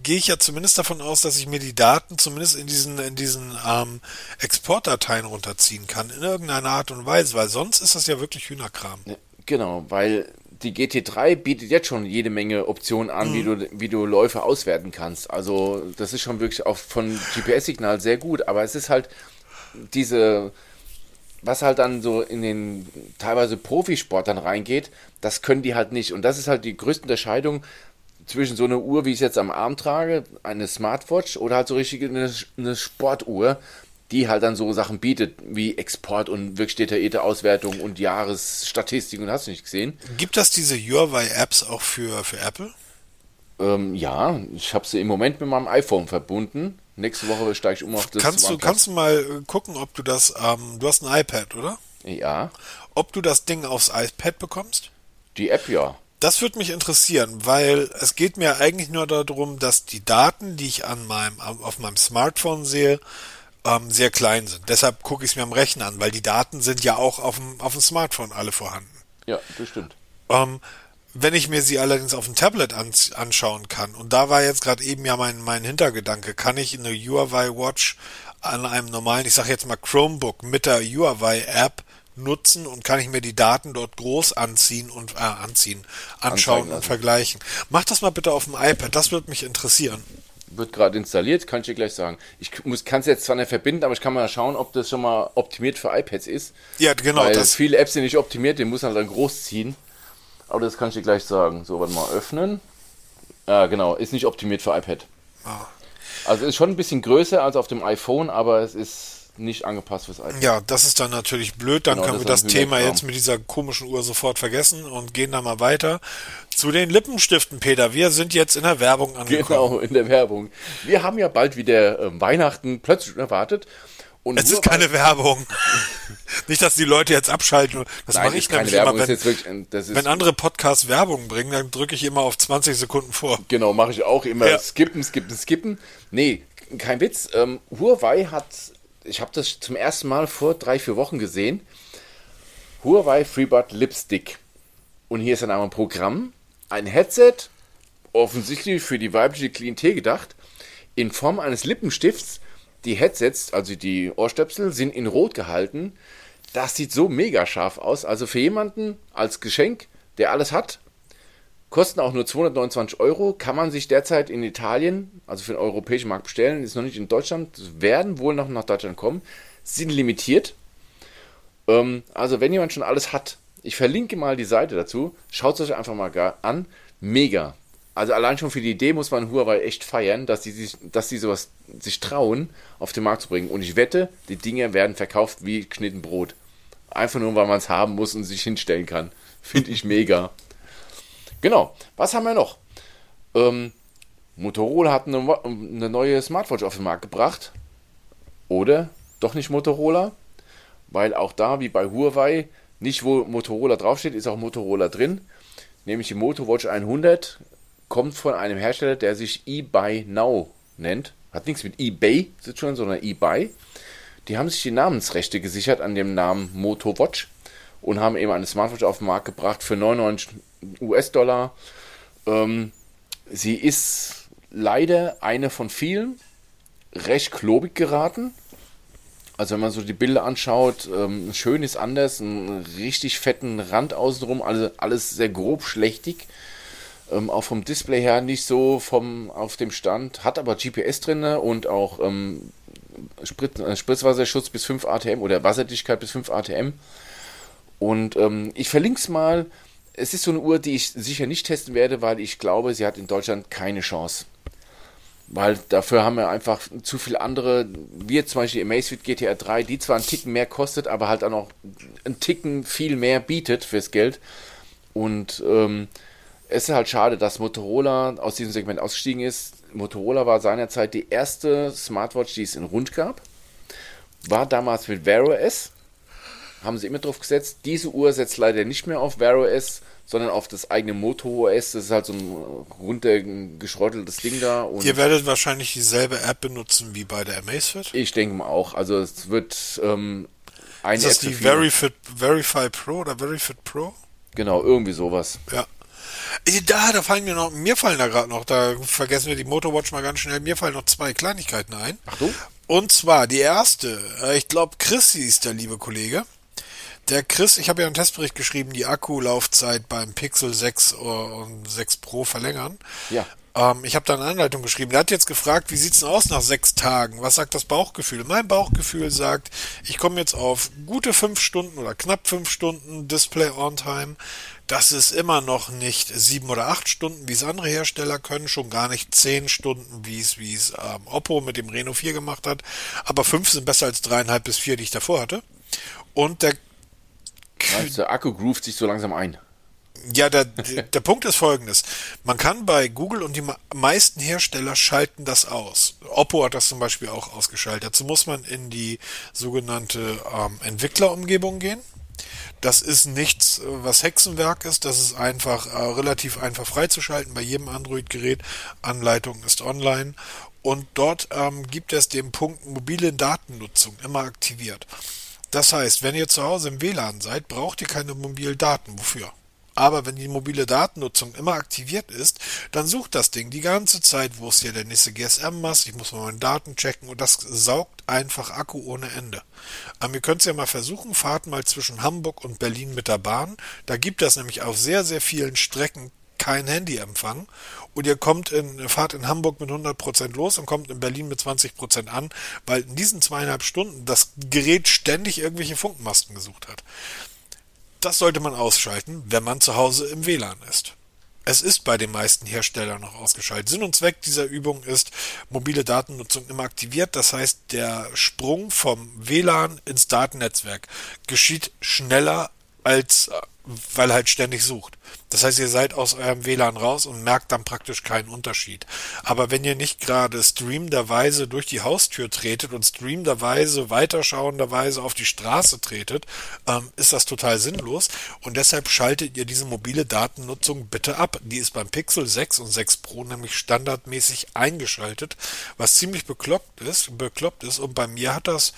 gehe ich ja zumindest davon aus, dass ich mir die Daten zumindest in diesen, in diesen ähm, Exportdateien runterziehen kann, in irgendeiner Art und Weise, weil sonst ist das ja wirklich Hühnerkram. Genau, weil die GT3 bietet jetzt schon jede Menge Optionen an, mhm. wie, du, wie du Läufe auswerten kannst. Also das ist schon wirklich auch von GPS-Signal sehr gut, aber es ist halt diese, was halt dann so in den teilweise Profisport dann reingeht, das können die halt nicht. Und das ist halt die größte Unterscheidung zwischen so einer Uhr, wie ich es jetzt am Arm trage, eine Smartwatch oder halt so richtig eine, eine Sportuhr, die halt dann so Sachen bietet, wie Export und wirklich detaillierte Auswertung und Jahresstatistik und hast du nicht gesehen. Gibt das diese Huawei-Apps auch für, für Apple? Ähm, ja, ich habe sie im Moment mit meinem iPhone verbunden. Nächste Woche steige ich um auf das kannst du Kannst du mal äh, gucken, ob du das, ähm, du hast ein iPad, oder? Ja. Ob du das Ding aufs iPad bekommst? Die App ja. Das würde mich interessieren, weil es geht mir eigentlich nur darum, dass die Daten, die ich an meinem, auf meinem Smartphone sehe, ähm, sehr klein sind. Deshalb gucke ich es mir am Rechner an, weil die Daten sind ja auch auf dem, auf dem Smartphone alle vorhanden. Ja, das stimmt. Ähm, wenn ich mir sie allerdings auf dem Tablet ans anschauen kann, und da war jetzt gerade eben ja mein, mein Hintergedanke, kann ich eine Huawei Watch an einem normalen, ich sage jetzt mal Chromebook mit der Huawei App nutzen und kann ich mir die Daten dort groß anziehen und äh, anziehen, anschauen und vergleichen. Mach das mal bitte auf dem iPad, das würde mich interessieren wird gerade installiert, kann ich dir gleich sagen. Ich kann es jetzt zwar nicht verbinden, aber ich kann mal schauen, ob das schon mal optimiert für iPads ist. Ja, genau. Weil das viele Apps sind nicht optimiert, den muss man dann groß ziehen. Aber das kann ich dir gleich sagen. So, warte mal, öffnen. Ja, genau, ist nicht optimiert für iPad. Ah. Also ist schon ein bisschen größer als auf dem iPhone, aber es ist nicht angepasst fürs iPad. Ja, das ist dann natürlich blöd. Dann genau, können wir das Thema jetzt mit dieser komischen Uhr sofort vergessen und gehen da mal weiter. Zu den Lippenstiften, Peter. Wir sind jetzt in der Werbung angekommen. Genau, in der Werbung. Wir haben ja bald wieder äh, Weihnachten plötzlich erwartet. Und es ist keine Werbung. Nicht, dass die Leute jetzt abschalten. Das mache ich nämlich Werbung, immer, wenn, wirklich, wenn andere Podcasts Werbung bringen, dann drücke ich immer auf 20 Sekunden vor. Genau, mache ich auch immer. Ja. Skippen, skippen, skippen. Nee, kein Witz. Ähm, Huawei hat ich habe das zum ersten Mal vor drei, vier Wochen gesehen. Huawei FreeBud Lipstick. Und hier ist dann einmal ein Programm, ein Headset, offensichtlich für die weibliche Klientel gedacht, in Form eines Lippenstifts. Die Headsets, also die Ohrstöpsel, sind in Rot gehalten. Das sieht so mega scharf aus. Also für jemanden als Geschenk, der alles hat, Kosten auch nur 229 Euro, kann man sich derzeit in Italien, also für den europäischen Markt bestellen, ist noch nicht in Deutschland, werden wohl noch nach Deutschland kommen, sind limitiert. Ähm, also wenn jemand schon alles hat, ich verlinke mal die Seite dazu, schaut es euch einfach mal an, mega. Also allein schon für die Idee muss man Huawei echt feiern, dass die sich, dass die sowas sich trauen, auf den Markt zu bringen. Und ich wette, die Dinge werden verkauft wie geschnitten Brot. Einfach nur, weil man es haben muss und sich hinstellen kann. Finde ich mega. Genau. Was haben wir noch? Ähm, Motorola hat eine, eine neue Smartwatch auf den Markt gebracht. Oder doch nicht Motorola? Weil auch da, wie bei Huawei, nicht wo Motorola draufsteht, ist auch Motorola drin. Nämlich die Motowatch 100 kommt von einem Hersteller, der sich eBuy Now nennt. Hat nichts mit eBay zu tun, sondern eBuy. Die haben sich die Namensrechte gesichert an dem Namen Motowatch und haben eben eine Smartwatch auf den Markt gebracht für 99 US-Dollar. Ähm, sie ist leider eine von vielen, recht klobig geraten. Also wenn man so die Bilder anschaut, ähm, schön ist anders, einen richtig fetten Rand außenrum, also alles sehr grob schlechtig. Ähm, auch vom Display her nicht so vom auf dem Stand, hat aber GPS drin und auch ähm, Sprit, äh, Spritzwasserschutz bis 5 ATM oder Wasserdichtigkeit bis 5 ATM. Und ähm, ich verlinke es mal. Es ist so eine Uhr, die ich sicher nicht testen werde, weil ich glaube, sie hat in Deutschland keine Chance. Weil dafür haben wir einfach zu viele andere, wie zum Beispiel Amazfit GTR 3, die zwar einen Ticken mehr kostet, aber halt auch noch einen Ticken viel mehr bietet fürs Geld. Und ähm, es ist halt schade, dass Motorola aus diesem Segment ausgestiegen ist. Motorola war seinerzeit die erste Smartwatch, die es in rund gab. War damals mit Wear OS. Haben sie immer drauf gesetzt. Diese Uhr setzt leider nicht mehr auf Wear OS, sondern auf das eigene Moto OS. Das ist halt so ein runtergeschrotteltes Ding da. Ihr werdet wahrscheinlich dieselbe App benutzen wie bei der Amazfit? Ich denke mal auch. Also es wird ähm, eine Ist das App die Verifit, Verify Pro oder Verifit Pro? Genau, irgendwie sowas. Ja. Da, da fallen mir noch, mir fallen da gerade noch, da vergessen wir die Motorwatch mal ganz schnell, mir fallen noch zwei Kleinigkeiten ein. Ach du? Und zwar die erste, äh, ich glaube Chris ist der liebe Kollege. Der Chris, ich habe ja einen Testbericht geschrieben, die Akkulaufzeit beim Pixel 6 und 6 Pro verlängern. Ja. Ähm, ich habe da eine Anleitung geschrieben. Der hat jetzt gefragt, wie sieht's denn aus nach sechs Tagen? Was sagt das Bauchgefühl? Mein Bauchgefühl sagt, ich komme jetzt auf gute fünf Stunden oder knapp fünf Stunden Display on Time. Das ist immer noch nicht sieben oder acht Stunden, wie es andere Hersteller können, schon gar nicht zehn Stunden, wie es wie es ähm, Oppo mit dem Reno 4 gemacht hat. Aber fünf sind besser als dreieinhalb bis vier, die ich davor hatte. Und der Meinst, der Akku groovt sich so langsam ein. Ja, der, der Punkt ist folgendes. Man kann bei Google und die meisten Hersteller schalten das aus. Oppo hat das zum Beispiel auch ausgeschaltet. Dazu muss man in die sogenannte ähm, Entwicklerumgebung gehen. Das ist nichts, was Hexenwerk ist. Das ist einfach äh, relativ einfach freizuschalten bei jedem Android-Gerät. Anleitung ist online. Und dort ähm, gibt es den Punkt mobile Datennutzung immer aktiviert. Das heißt, wenn ihr zu Hause im WLAN seid, braucht ihr keine mobilen Daten. Wofür? Aber wenn die mobile Datennutzung immer aktiviert ist, dann sucht das Ding die ganze Zeit, wo ist hier der nächste GSM-Mast, ich muss mal meine Daten checken und das saugt einfach Akku ohne Ende. Aber ihr könnt es ja mal versuchen, fahrt mal zwischen Hamburg und Berlin mit der Bahn. Da gibt es nämlich auf sehr, sehr vielen Strecken kein Handyempfang und ihr kommt in, fahrt in Hamburg mit 100% los und kommt in Berlin mit 20% an, weil in diesen zweieinhalb Stunden das Gerät ständig irgendwelche Funkmasten gesucht hat. Das sollte man ausschalten, wenn man zu Hause im WLAN ist. Es ist bei den meisten Herstellern noch ausgeschaltet. Sinn und Zweck dieser Übung ist mobile Datennutzung immer aktiviert. Das heißt, der Sprung vom WLAN ins Datennetzwerk geschieht schneller als weil er halt ständig sucht. Das heißt, ihr seid aus eurem WLAN raus und merkt dann praktisch keinen Unterschied. Aber wenn ihr nicht gerade streamenderweise durch die Haustür tretet und streamenderweise, weiterschauenderweise auf die Straße tretet, ähm, ist das total sinnlos. Und deshalb schaltet ihr diese mobile Datennutzung bitte ab. Die ist beim Pixel 6 und 6 Pro nämlich standardmäßig eingeschaltet, was ziemlich bekloppt ist, bekloppt ist. Und bei mir hat das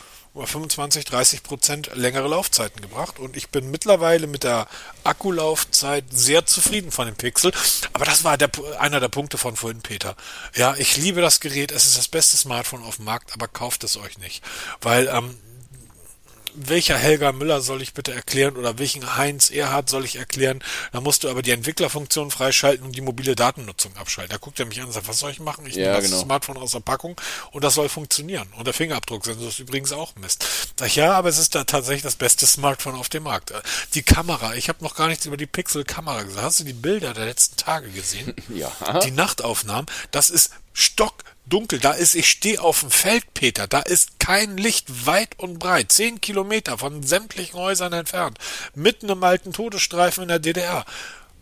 25, 30 Prozent längere Laufzeiten gebracht und ich bin mittlerweile mit der Akkulaufzeit sehr zufrieden von dem Pixel. Aber das war der, einer der Punkte von vorhin, Peter. Ja, ich liebe das Gerät, es ist das beste Smartphone auf dem Markt, aber kauft es euch nicht. Weil ähm, welcher Helga Müller soll ich bitte erklären oder welchen Heinz Erhard soll ich erklären? Da musst du aber die Entwicklerfunktion freischalten und die mobile Datennutzung abschalten. Da guckt er mich an und sagt, was soll ich machen? Ich ja, nehme das genau. Smartphone aus der Packung und das soll funktionieren. Und der Fingerabdrucksensor ist übrigens auch Mist. Sag ich, ja, aber es ist da tatsächlich das beste Smartphone auf dem Markt. Die Kamera, ich habe noch gar nichts über die Pixel-Kamera gesagt. Hast du die Bilder der letzten Tage gesehen? Ja. Die Nachtaufnahmen, das ist stock dunkel. Da ist, ich stehe auf dem Feld, Peter. Da ist kein Licht weit und breit. Zehn Kilometer von sämtlichen Häusern entfernt. Mitten im alten Todesstreifen in der DDR.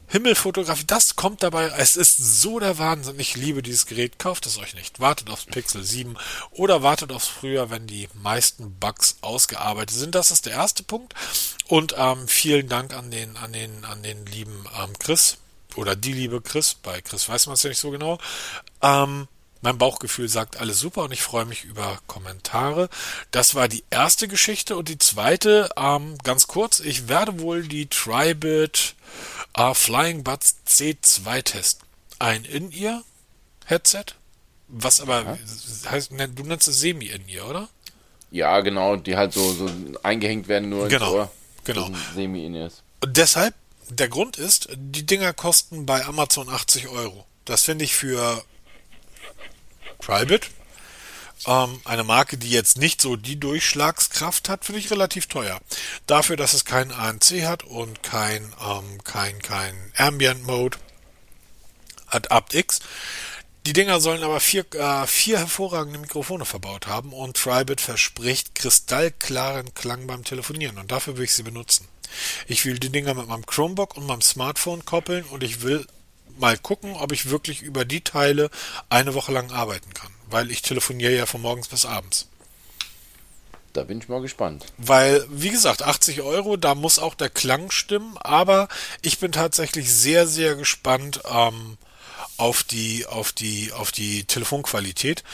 Himmelfotografie, das kommt dabei. Es ist so der Wahnsinn. Ich liebe dieses Gerät. Kauft es euch nicht. Wartet aufs Pixel 7 oder wartet aufs Frühjahr, wenn die meisten Bugs ausgearbeitet sind. Das ist der erste Punkt. Und ähm, vielen Dank an den, an den, an den lieben ähm, Chris oder die liebe Chris. Bei Chris weiß man es ja nicht so genau. Ähm, mein Bauchgefühl sagt alles super und ich freue mich über Kommentare. Das war die erste Geschichte und die zweite, ähm, ganz kurz, ich werde wohl die Tribit äh, Flying Buds C2 testen. Ein In-Ear-Headset, was aber ja. heißt, ne, du nennst es Semi-In-Ear, oder? Ja, genau, die halt so, so eingehängt werden nur genau, ins Ohr. Genau. Semi-In-Ears. Und deshalb der Grund ist, die Dinger kosten bei Amazon 80 Euro. Das finde ich für Tribit, ähm, eine Marke, die jetzt nicht so die Durchschlagskraft hat, finde ich relativ teuer. Dafür, dass es kein ANC hat und kein, ähm, kein, kein Ambient Mode, hat aptX. Die Dinger sollen aber vier, äh, vier hervorragende Mikrofone verbaut haben und Tribit verspricht kristallklaren Klang beim Telefonieren und dafür will ich sie benutzen. Ich will die Dinger mit meinem Chromebook und meinem Smartphone koppeln und ich will mal gucken, ob ich wirklich über die Teile eine Woche lang arbeiten kann, weil ich telefoniere ja von morgens bis abends. Da bin ich mal gespannt. Weil, wie gesagt, 80 Euro, da muss auch der Klang stimmen, aber ich bin tatsächlich sehr, sehr gespannt ähm, auf die, auf die, auf die Telefonqualität.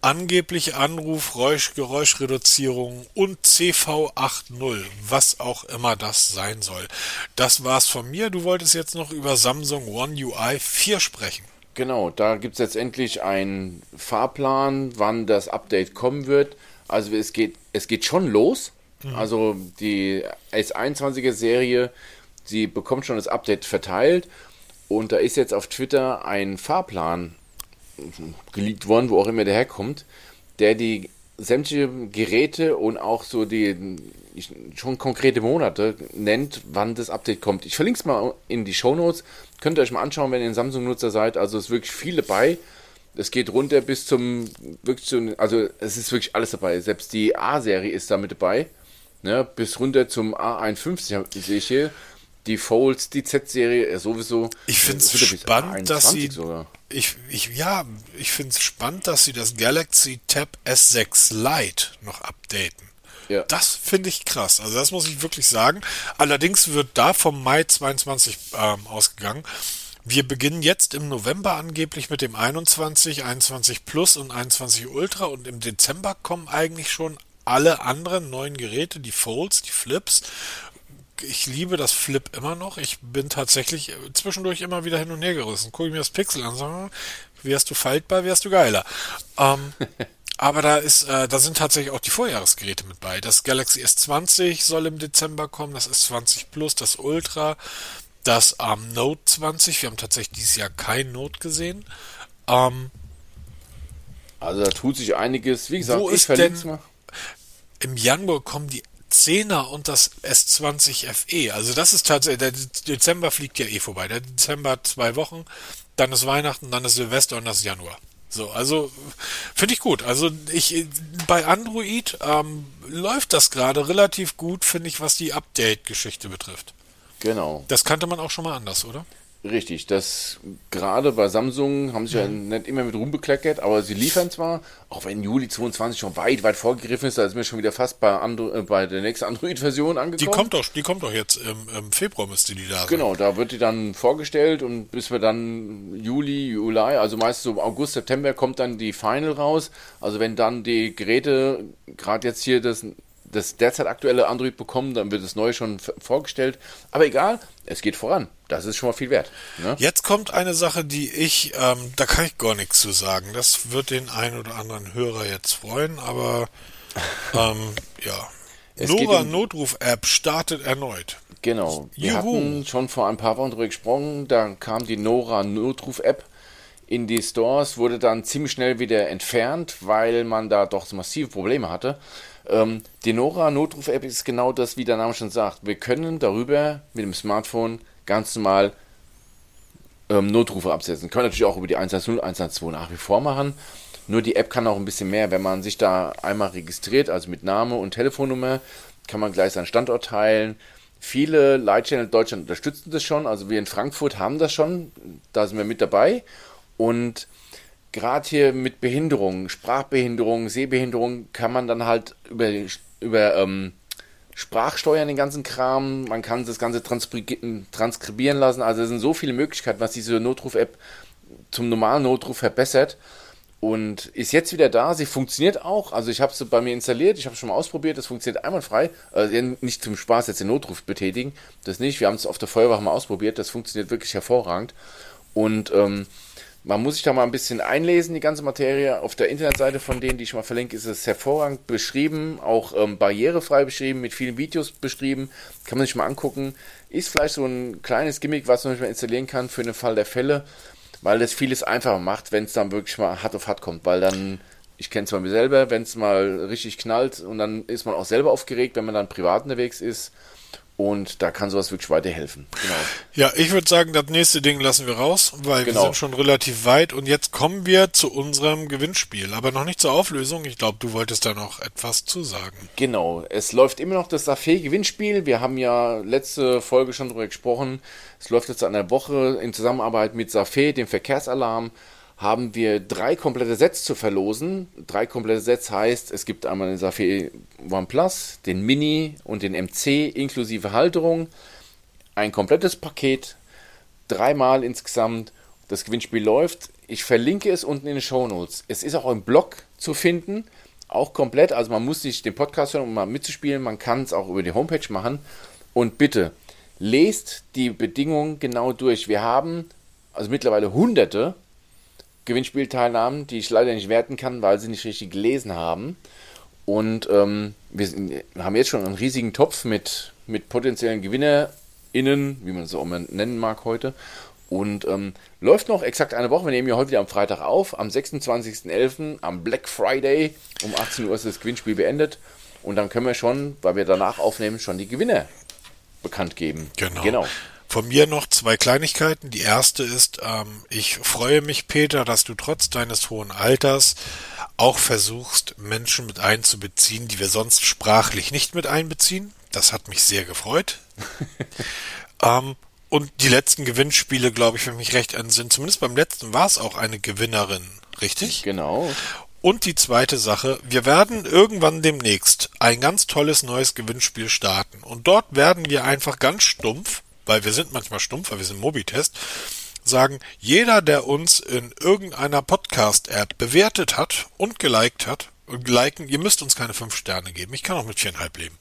Angeblich Anruf, Räusch, Geräuschreduzierung und CV80, was auch immer das sein soll. Das war's von mir. Du wolltest jetzt noch über Samsung One UI 4 sprechen. Genau, da gibt es jetzt endlich einen Fahrplan, wann das Update kommen wird. Also es geht, es geht schon los. Mhm. Also die S21er Serie, sie bekommt schon das Update verteilt. Und da ist jetzt auf Twitter ein Fahrplan geleakt worden, wo auch immer der herkommt, der die sämtliche Geräte und auch so die schon konkrete Monate nennt, wann das Update kommt. Ich verlinke es mal in die Show Notes. Könnt ihr euch mal anschauen, wenn ihr ein Samsung-Nutzer seid. Also es ist wirklich viel dabei. Es geht runter bis zum, wirklich zu, also es ist wirklich alles dabei. Selbst die A-Serie ist da mit dabei. Ne, bis runter zum A51 sehe ich hier die Folds, die Z-Serie sowieso. Ich finde es spannend, dass sie. Sogar. Ich, ich, ja, ich finde es spannend, dass sie das Galaxy Tab S6 Lite noch updaten. Ja. Das finde ich krass. Also das muss ich wirklich sagen. Allerdings wird da vom Mai 22 ähm, ausgegangen. Wir beginnen jetzt im November angeblich mit dem 21, 21 Plus und 21 Ultra und im Dezember kommen eigentlich schon alle anderen neuen Geräte, die Folds, die Flips ich liebe das Flip immer noch. Ich bin tatsächlich zwischendurch immer wieder hin und her gerissen. Gucke ich mir das Pixel an, sage, wärst du faltbar, wärst du geiler. Ähm, aber da ist, äh, da sind tatsächlich auch die Vorjahresgeräte mit bei. Das Galaxy S20 soll im Dezember kommen, das S20 Plus, das Ultra, das ähm, Note 20. Wir haben tatsächlich dieses Jahr kein Note gesehen. Ähm, also da tut sich einiges. Wie gesagt, wo ist denn, mal. Im Januar kommen die 10er und das S20 FE. Also das ist tatsächlich, der Dezember fliegt ja eh vorbei. Der Dezember hat zwei Wochen, dann ist Weihnachten, dann ist Silvester und das ist Januar. So, also finde ich gut. Also ich bei Android ähm, läuft das gerade relativ gut, finde ich, was die Update-Geschichte betrifft. Genau. Das kannte man auch schon mal anders, oder? Richtig, das gerade bei Samsung haben sie ja mhm. nicht immer mit rumbekleckert, aber sie liefern zwar, auch wenn Juli 22 schon weit, weit vorgegriffen ist, da ist mir schon wieder fast bei, Andro äh, bei der nächsten Android-Version angekommen. Die kommt doch, die kommt doch jetzt im, im Februar müsste die da sein. Genau, da wird die dann vorgestellt und bis wir dann Juli, Juli, also meist so August, September kommt dann die Final raus. Also wenn dann die Geräte, gerade jetzt hier das das derzeit aktuelle Android bekommen, dann wird das neue schon vorgestellt. Aber egal, es geht voran. Das ist schon mal viel wert. Ne? Jetzt kommt eine Sache, die ich, ähm, da kann ich gar nichts zu sagen. Das wird den einen oder anderen Hörer jetzt freuen, aber ähm, ja. Es Nora um, Notruf-App startet erneut. Genau. Wir Juhu. hatten schon vor ein paar Wochen darüber gesprochen, da kam die Nora Notruf-App in die Stores, wurde dann ziemlich schnell wieder entfernt, weil man da doch massive Probleme hatte. Ähm, die Nora Notruf-App ist genau das, wie der Name schon sagt. Wir können darüber mit dem Smartphone ganz normal ähm, Notrufe absetzen. Können natürlich auch über die 110, 112 nach wie vor machen. Nur die App kann auch ein bisschen mehr. Wenn man sich da einmal registriert, also mit Name und Telefonnummer, kann man gleich seinen Standort teilen. Viele in Deutschland unterstützen das schon. Also wir in Frankfurt haben das schon. Da sind wir mit dabei. Und gerade hier mit Behinderungen, Sprachbehinderung, Sehbehinderung, kann man dann halt über, über ähm, Sprachsteuern den ganzen Kram, man kann das Ganze transkribieren lassen. Also es sind so viele Möglichkeiten, was diese Notruf-App zum normalen Notruf verbessert. Und ist jetzt wieder da. Sie funktioniert auch. Also ich habe sie bei mir installiert, ich habe es schon mal ausprobiert, es funktioniert einwandfrei. Also nicht zum Spaß jetzt den Notruf betätigen, das nicht. Wir haben es auf der Feuerwache mal ausprobiert, das funktioniert wirklich hervorragend. Und ähm, Man muss sich da mal ein bisschen einlesen, die ganze Materie. Auf der Internetseite von denen, die ich mal verlinke, ist es hervorragend beschrieben, auch ähm, barrierefrei beschrieben, mit vielen Videos beschrieben. Kann man sich mal angucken. Ist vielleicht so ein kleines Gimmick, was man nicht mehr installieren kann für den Fall der Fälle, weil das vieles einfacher macht, wenn es dann wirklich mal hart auf hart kommt, weil dann ich kenne es bei mir selber, wenn es mal richtig knallt und dann ist man auch selber aufgeregt, wenn man dann privat unterwegs ist. Und da kann sowas wirklich weiterhelfen. Genau. Ja, ich würde sagen, das nächste Ding lassen wir raus, weil genau. wir sind schon relativ weit. Und jetzt kommen wir zu unserem Gewinnspiel, aber noch nicht zur Auflösung. Ich glaube, du wolltest da noch etwas zu sagen. Genau, es läuft immer noch das Safé-Gewinnspiel. Wir haben ja letzte Folge schon darüber gesprochen. Es läuft jetzt an der Woche in Zusammenarbeit mit Safé, dem Verkehrsalarm haben wir drei komplette Sets zu verlosen. Drei komplette Sets heißt, es gibt einmal den Safari OnePlus, den Mini und den MC inklusive Halterung. Ein komplettes Paket, dreimal insgesamt. Das Gewinnspiel läuft. Ich verlinke es unten in den Show Notes. Es ist auch im Blog zu finden, auch komplett. Also man muss sich den Podcast hören, um mal mitzuspielen. Man kann es auch über die Homepage machen. Und bitte, lest die Bedingungen genau durch. Wir haben also mittlerweile hunderte Gewinnspielteilnahmen, die ich leider nicht werten kann, weil sie nicht richtig gelesen haben. Und ähm, wir, sind, haben jetzt schon einen riesigen Topf mit, mit potenziellen GewinnerInnen, wie man es auch immer nennen mag heute. Und ähm, läuft noch exakt eine Woche. Wir nehmen ja heute wieder am Freitag auf. Am 26.11. am Black Friday um 18 Uhr ist das Gewinnspiel beendet. Und dann können wir schon, weil wir danach aufnehmen, schon die Gewinner bekannt geben. Genau. genau. Von mir noch zwei Kleinigkeiten. Die erste ist, ähm, ich freue mich, Peter, dass du trotz deines hohen Alters auch versuchst, Menschen mit einzubeziehen, die wir sonst sprachlich nicht mit einbeziehen. Das hat mich sehr gefreut. ähm, und die letzten Gewinnspiele, glaube ich, wenn mich recht sind, zumindest beim letzten war es auch eine Gewinnerin, richtig? Genau. Und die zweite Sache, wir werden irgendwann demnächst ein ganz tolles neues Gewinnspiel starten. Und dort werden wir einfach ganz stumpf weil wir sind manchmal stumpf, weil wir sind Mobitest, sagen, jeder, der uns in irgendeiner Podcast-App bewertet hat und geliked hat, und liken, ihr müsst uns keine fünf Sterne geben, ich kann auch mit viereinhalb leben,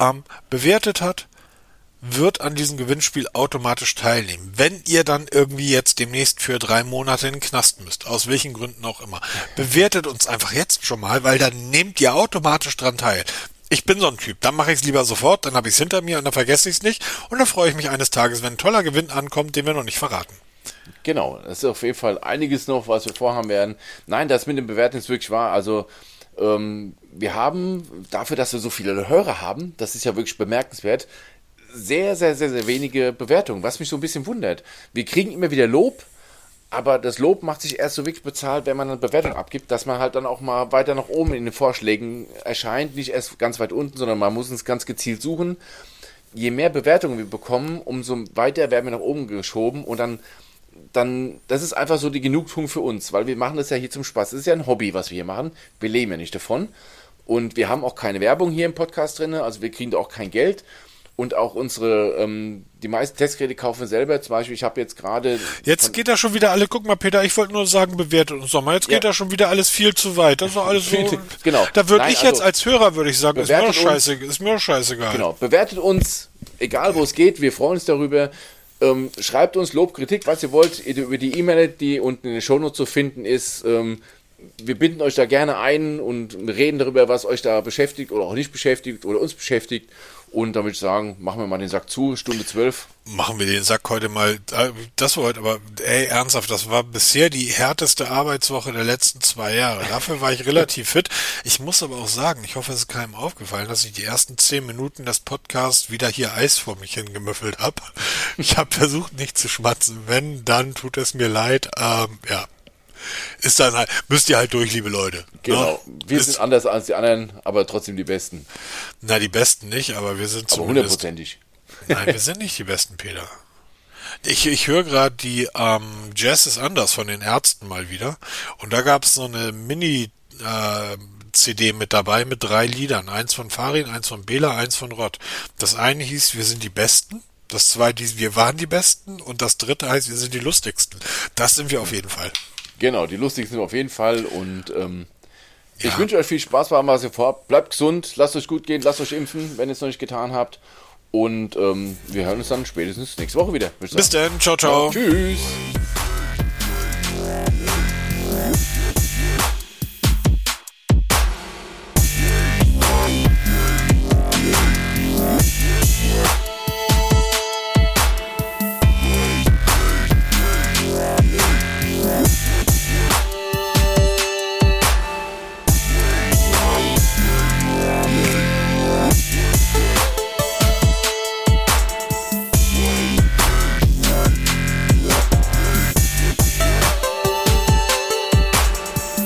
ähm, bewertet hat, wird an diesem Gewinnspiel automatisch teilnehmen. Wenn ihr dann irgendwie jetzt demnächst für drei Monate in den Knast müsst, aus welchen Gründen auch immer, bewertet uns einfach jetzt schon mal, weil dann nehmt ihr automatisch dran teil. Ich bin so ein Typ. Dann mache ich es lieber sofort, dann habe ich es hinter mir und dann vergesse ich es nicht. Und dann freue ich mich eines Tages, wenn ein toller Gewinn ankommt, den wir noch nicht verraten. Genau, das ist auf jeden Fall einiges noch, was wir vorhaben werden. Nein, das mit dem Bewerten ist wirklich wahr. Also ähm, wir haben dafür, dass wir so viele Hörer haben, das ist ja wirklich bemerkenswert, sehr, sehr, sehr, sehr wenige Bewertungen, was mich so ein bisschen wundert. Wir kriegen immer wieder Lob, aber das Lob macht sich erst so wirklich bezahlt, wenn man eine Bewertung abgibt, dass man halt dann auch mal weiter nach oben in den Vorschlägen erscheint, nicht erst ganz weit unten, sondern man muss uns ganz gezielt suchen. Je mehr Bewertungen wir bekommen, umso weiter werden wir nach oben geschoben und dann dann, das ist einfach so die Genugtuung für uns, weil wir machen das ja hier zum Spaß. Das ist ja ein Hobby, was wir hier machen. Wir leben ja nicht davon. Und wir haben auch keine Werbung hier im Podcast drin, also wir kriegen da auch kein Geld und auch unsere, ähm, die meisten Testgeräte kaufen wir selber. Zum Beispiel, ich habe jetzt gerade. Jetzt geht da schon wieder alle, guck mal, Peter, ich wollte nur sagen, bewertet uns doch mal. Jetzt ja. geht da schon wieder alles viel zu weit. Das ist alles so. genau. Da würde ich jetzt also, als Hörer, würde ich sagen, ist mir, doch scheiße, ist mir doch scheißegal. Genau. Bewertet uns, egal wo es geht, wir freuen uns darüber. Ähm, schreibt uns Lob, Kritik, was ihr wollt, über die E-Mail, die unten in den Shownotes zu finden ist. Ähm, wir binden euch da gerne ein und reden darüber, was euch da beschäftigt oder auch nicht beschäftigt oder uns beschäftigt. Und dann würde ich sagen, machen wir mal den Sack zu, Stunde zwölf. Machen wir den Sack heute mal. Das war heute aber, ey, ernsthaft, das war bisher die härteste Arbeitswoche der letzten zwei Jahre. Dafür war ich relativ fit. Ich muss aber auch sagen, ich hoffe, es ist keinem aufgefallen, dass ich die ersten zehn Minuten des Podcasts wieder hier Eis vor mich hingemüffelt habe. Ich habe versucht, nicht zu schmatzen. Wenn, dann tut es mir leid. Ähm, ja, ist dann halt, müsst ihr halt durch, liebe Leute. Genau. Ne? Wir ist, sind anders als die anderen, aber trotzdem die Besten. Na, die Besten nicht, aber wir sind aber hundertprozentig. Nein, wir sind nicht die Besten, Peter. Ich, ich höre gerade die ähm, Jazz ist anders von den Ärzten mal wieder. Und da gab es so eine Mini- äh, CD mit dabei mit drei Liedern. Eins von Farin, eins von Bela, eins von Rott. Das eine hieß, wir sind die Besten. Das zweite hieß, wir waren die Besten. Und das dritte heißt, wir sind die lustigsten. Das sind wir auf jeden Fall. Genau, die lustigsten sind auf jeden Fall und ähm, ja. ich wünsche euch viel Spaß beim was ihr vorhabt. Bleibt gesund, lasst euch gut gehen, lasst euch impfen, wenn ihr es noch nicht getan habt. Und ähm, wir hören uns dann spätestens nächste Woche wieder. Bis dann, ciao, ciao. Tschüss.